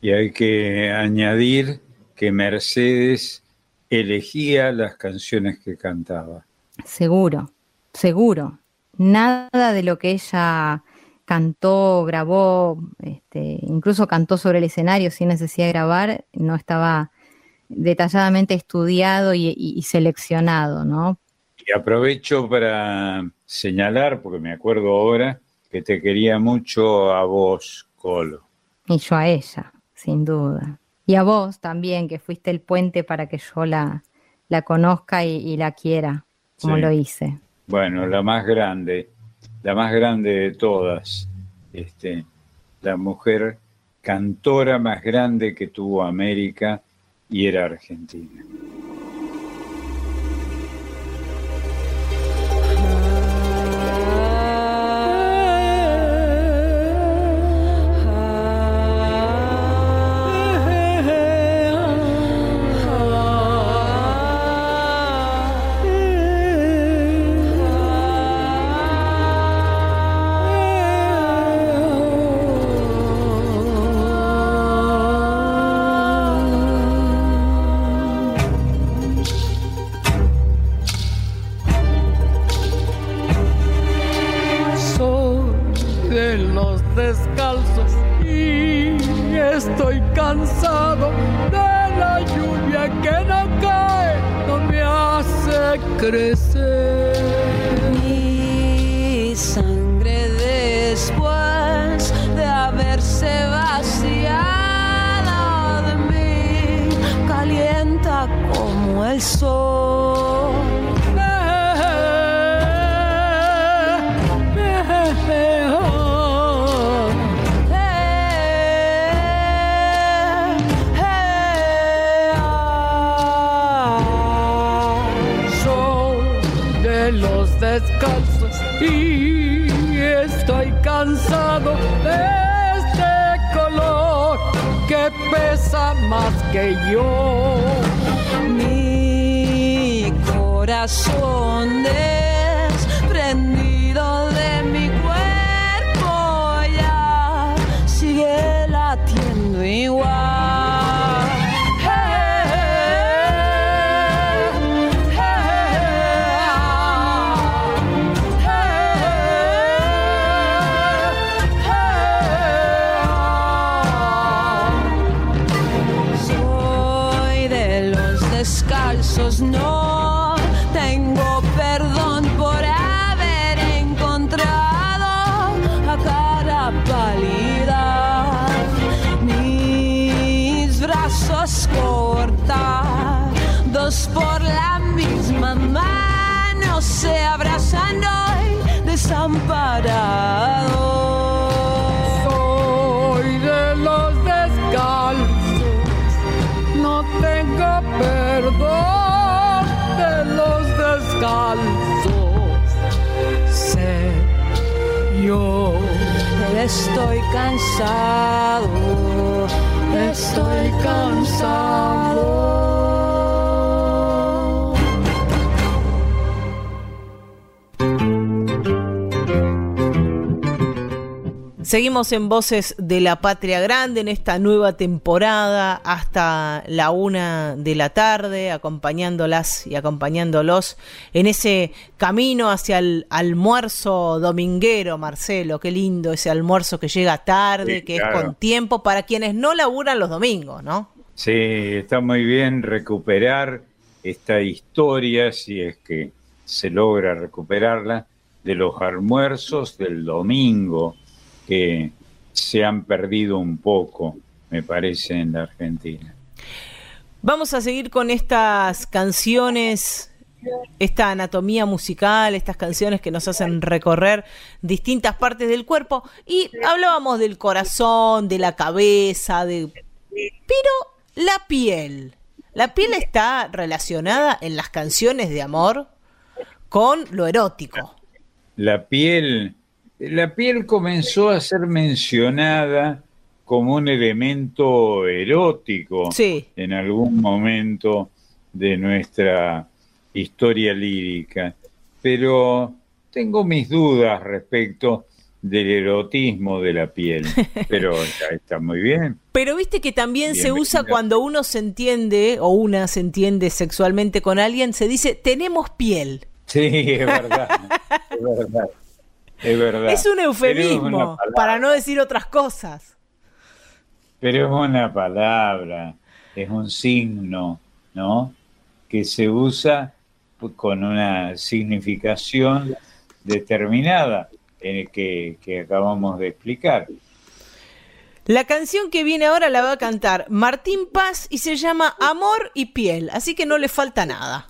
Y hay que añadir que Mercedes elegía las canciones que cantaba. Seguro, seguro. Nada de lo que ella cantó, grabó, este, incluso cantó sobre el escenario sin necesidad de grabar, no estaba detalladamente estudiado y, y, y seleccionado, ¿no? Y aprovecho para señalar, porque me acuerdo ahora, que te quería mucho a vos, Y yo a ella, sin duda. Y a vos también, que fuiste el puente para que yo la, la conozca y, y la quiera, como sí. lo hice. Bueno, la más grande, la más grande de todas, este, la mujer cantora más grande que tuvo América y era Argentina. Corazón cansado, estoy cansado. Seguimos en Voces de la Patria Grande en esta nueva temporada hasta la una de la tarde, acompañándolas y acompañándolos en ese camino hacia el almuerzo dominguero, Marcelo. Qué lindo ese almuerzo que llega tarde, Sí, que claro. es con tiempo para quienes no laburan los domingos, ¿no? Sí, está muy bien recuperar esta historia, si es que se logra recuperarla, de los almuerzos del domingo, que se han perdido un poco, me parece, en la Argentina. Vamos a seguir con estas canciones, esta anatomía musical, estas canciones que nos hacen recorrer distintas partes del cuerpo. Y hablábamos del corazón, de la cabeza, de... Pero la piel. La piel está relacionada en las canciones de amor con lo erótico. La piel, la piel comenzó a ser mencionada como un elemento erótico Sí. en algún momento de nuestra historia lírica, pero tengo mis dudas respecto del erotismo de la piel, pero está, está muy bien. Pero viste que también se usa cuando uno se entiende o una se entiende sexualmente con alguien, se dice tenemos piel. Sí, es verdad, es verdad, es verdad. Es un eufemismo, para no decir otras cosas. Pero es una palabra, es un signo, ¿no? Que se usa con una significación determinada eh, que, que acabamos de explicar. La canción que viene ahora la va a cantar Martín Paz y se llama Amor y Piel, así que no le falta nada.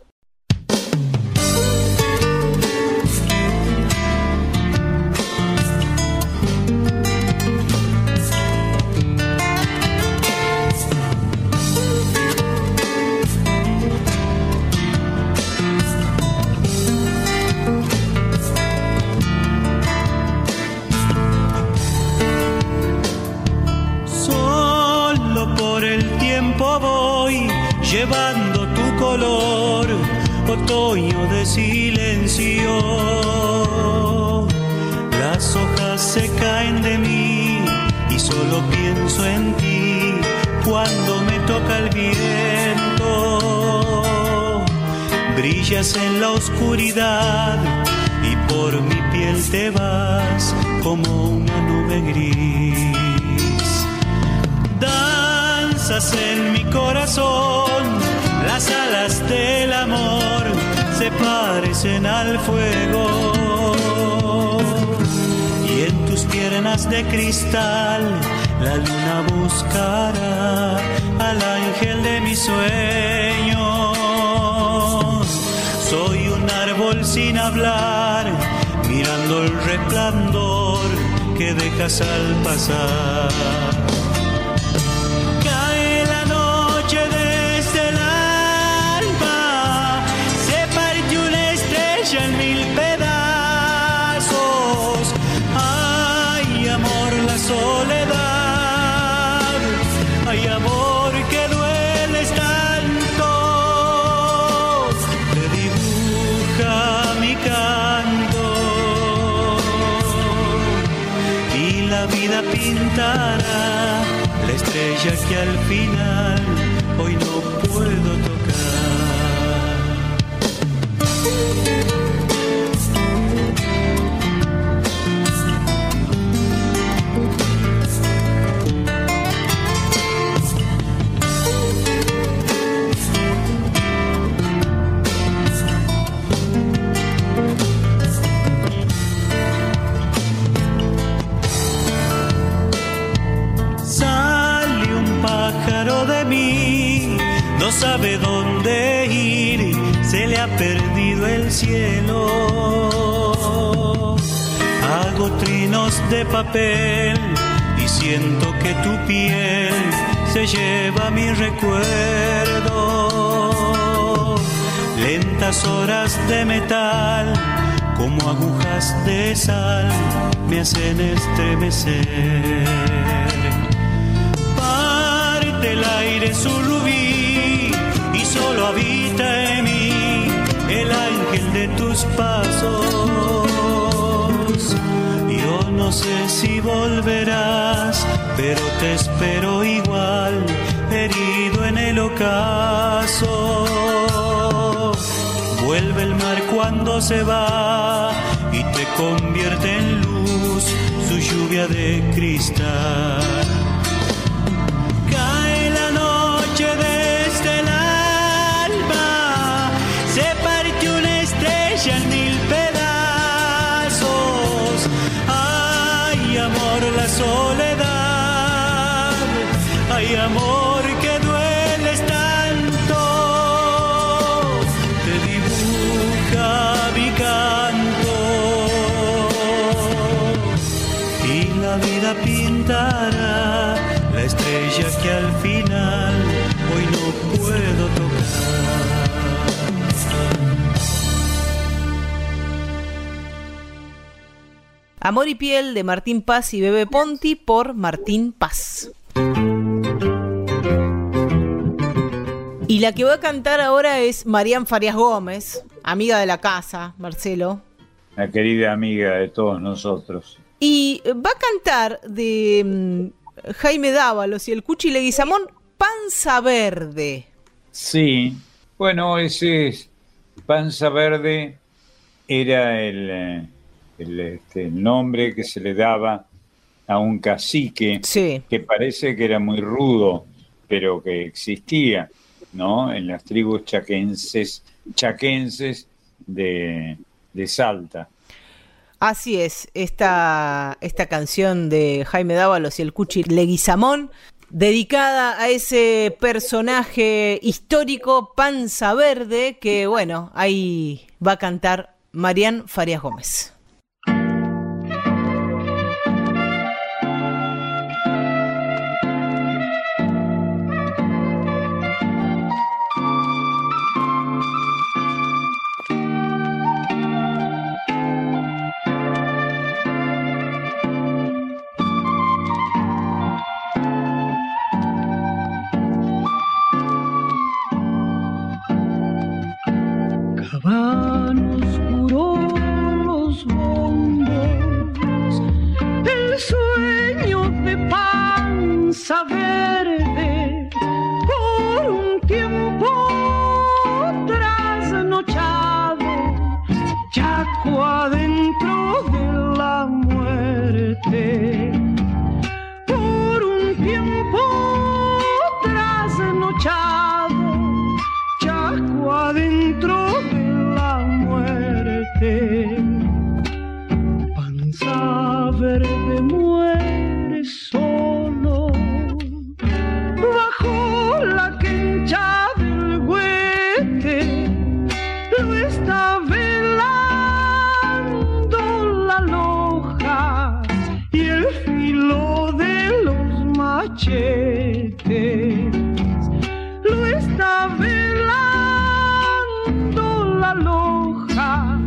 Llevando tu color, otoño de silencio. Las hojas se caen de mí y solo pienso en ti cuando me toca el viento. Brillas en la oscuridad y por mi piel te vas como una corazón, las alas del amor se parecen al fuego. Y en tus piernas de cristal la luna buscará al ángel de mis sueños. Soy un árbol sin hablar, mirando el resplandor que dejas al pasar. La estrella que al final sabe dónde ir, se le ha perdido el cielo. Hago trinos de papel y siento que tu piel se lleva mi recuerdo. Lentas horas de metal, como agujas de sal, me hacen estremecer parte el aire su rubí solo habita en mí el ángel de tus pasos. Yo no sé si volverás, pero te espero igual, herido en el ocaso. Vuelve el mar cuando se va y te convierte en luz su lluvia de cristal. Soledad, ay, amor, que dueles tanto. Te dibuja mi canto y la vida pintará la estrella que al final Amor y piel de Martín Paz y Bebe Ponti por Martín Paz. Y la que va a cantar ahora es Marian Farias Gómez, amiga de la casa, Marcelo. La querida amiga de todos nosotros. Y va a cantar de mm, Jaime Dávalos y el Cuchi Leguizamón, Panza Verde. Sí, bueno, ese es Panza Verde era el, eh, el, este, el nombre que se le daba a un cacique que parece que era muy rudo, pero que existía, ¿no? En las tribus chaquenses, chaquenses de, de Salta. Así es, esta, esta canción de Jaime Dávalos y el Cuchi Leguizamón, dedicada a ese personaje histórico Panza Verde, que bueno, ahí va a cantar Marián Farias Gómez. saberte por un tiempo trasnochado, chaco adentro de la muerte. Por un tiempo trasnochado, chaco adentro de la muerte. Machetes. Lo está velando la loja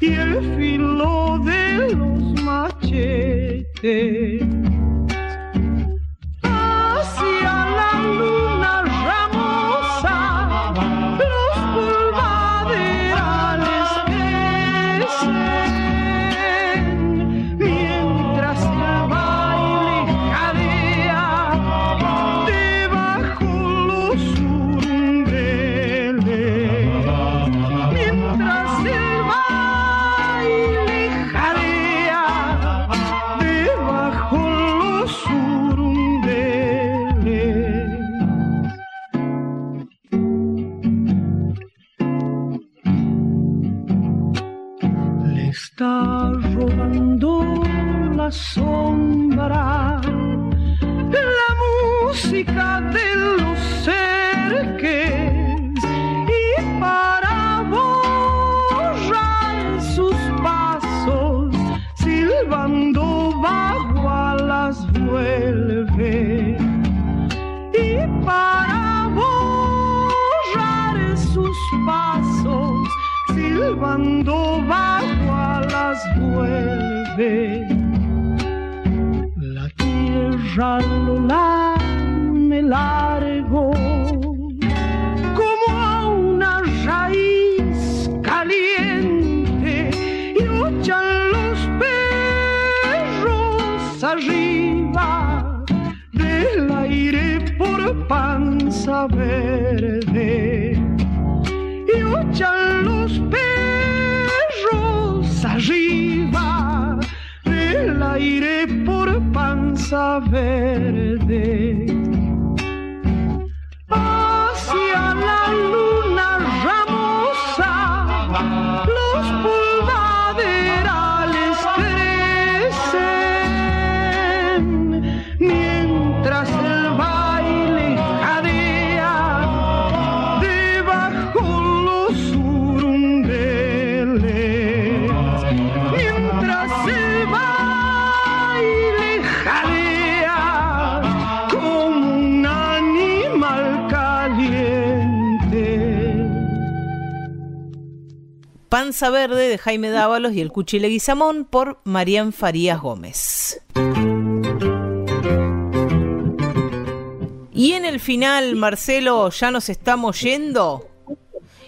y el filo de los machetes. Está robando la sombra. La música de los cerques y para borrar sus pasos silbando bajo alas vuelve. Y para borrar sus pasos silbando bajo vuelve. La tierra lo lame largo como a una raíz caliente y luchan los perros arriba del aire por panza verde aire por panza verde Panza Verde de Jaime Dávalos y el Cuchile Guizamón por Marían Farías Gómez. Y en el final, Marcelo, ya nos estamos yendo.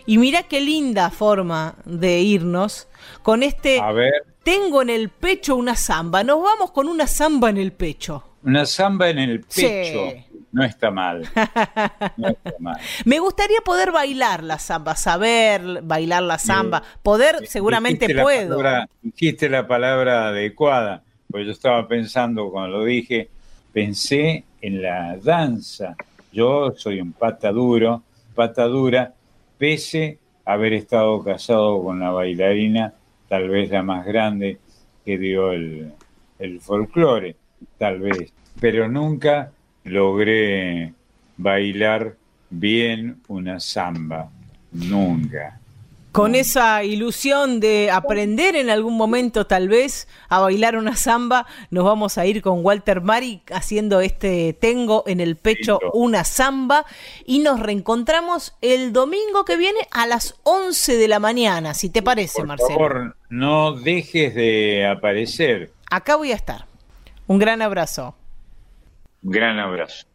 Y mira qué linda forma de irnos con este A ver, Tengo en el pecho una zamba. Nos vamos con una zamba en el pecho. una samba en el Sí. No está mal. No está mal. Me gustaría poder bailar la zamba, saber bailar la zamba. Poder, seguramente Dijiste la puedo. palabra- dijiste la palabra adecuada, porque yo estaba pensando cuando lo dije, pensé en la danza. Yo soy un pata duro, pata dura, pese a haber estado casado con la bailarina, tal vez la más grande que dio el, el folclore, tal vez, pero nunca logré bailar bien una samba, nunca. Con esa ilusión de aprender en algún momento tal vez a bailar una zamba, nos vamos a ir con Walter Mari haciendo este Tengo en el pecho una zamba y nos reencontramos el domingo que viene a las 11 de la mañana, si te parece, Por Marcelo. favor, no dejes de aparecer. Acá voy a estar. Un gran abrazo. Gran abrazo.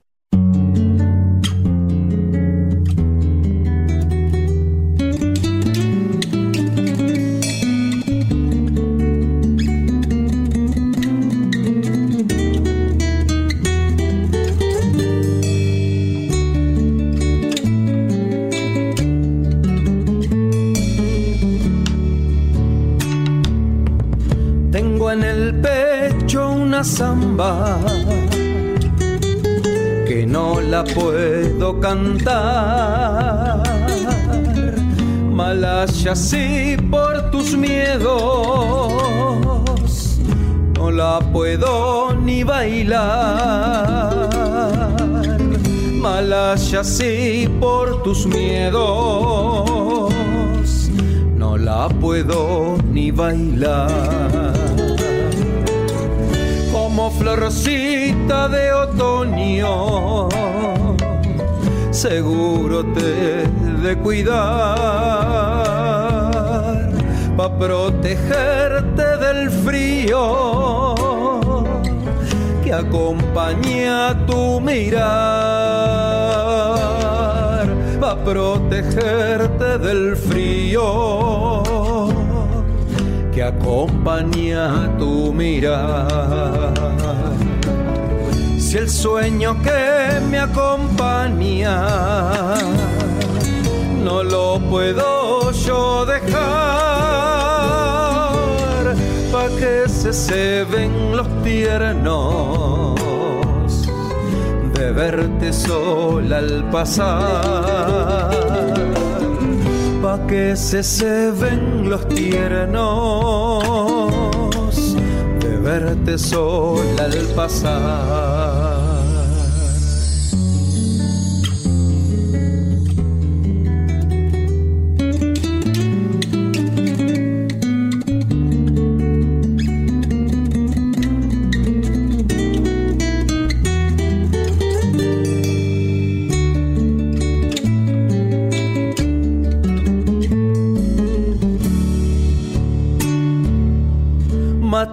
Tengo en el pecho una no la puedo cantar. Malaya sí por tus miedos, no la puedo ni bailar. Malaya sí por tus miedos, no la puedo ni bailar. Como florcita de otoño, seguro te de cuidar pa protegerte del frío que acompaña tu mirar, pa protegerte del frío que acompaña tu mirar. Si el sueño que me acompaña no lo puedo yo dejar, pa' que se ceben los tiernos de verte sola al pasar pa' que se ceben los tiernos de verte sola al pasar.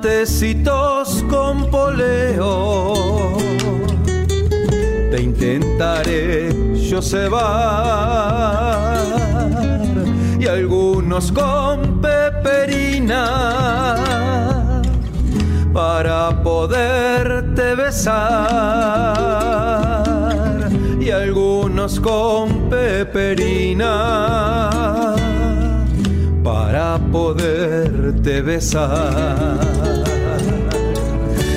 Matecitos con poleo. Te intentaré yo cebar y algunos con peperina para poderte besar y algunos con peperina para besar.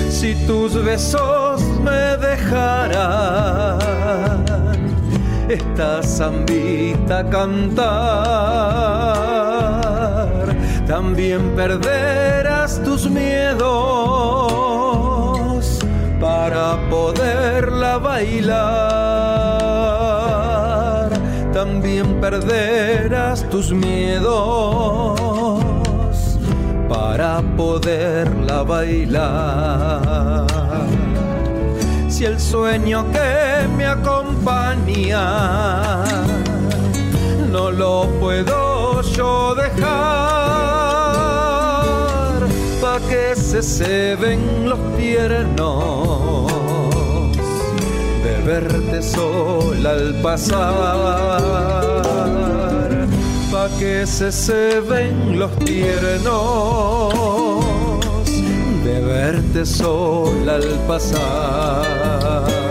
Si tus besos me dejaran esta zambita cantar, también perderás tus miedos para poderla bailar. También perderás tus miedos para poderla bailar. Si el sueño que me acompaña no lo puedo yo dejar, pa' que se ceben los tiernos de verte sola al pasar que se ceben los tiernos de verte sola al pasar.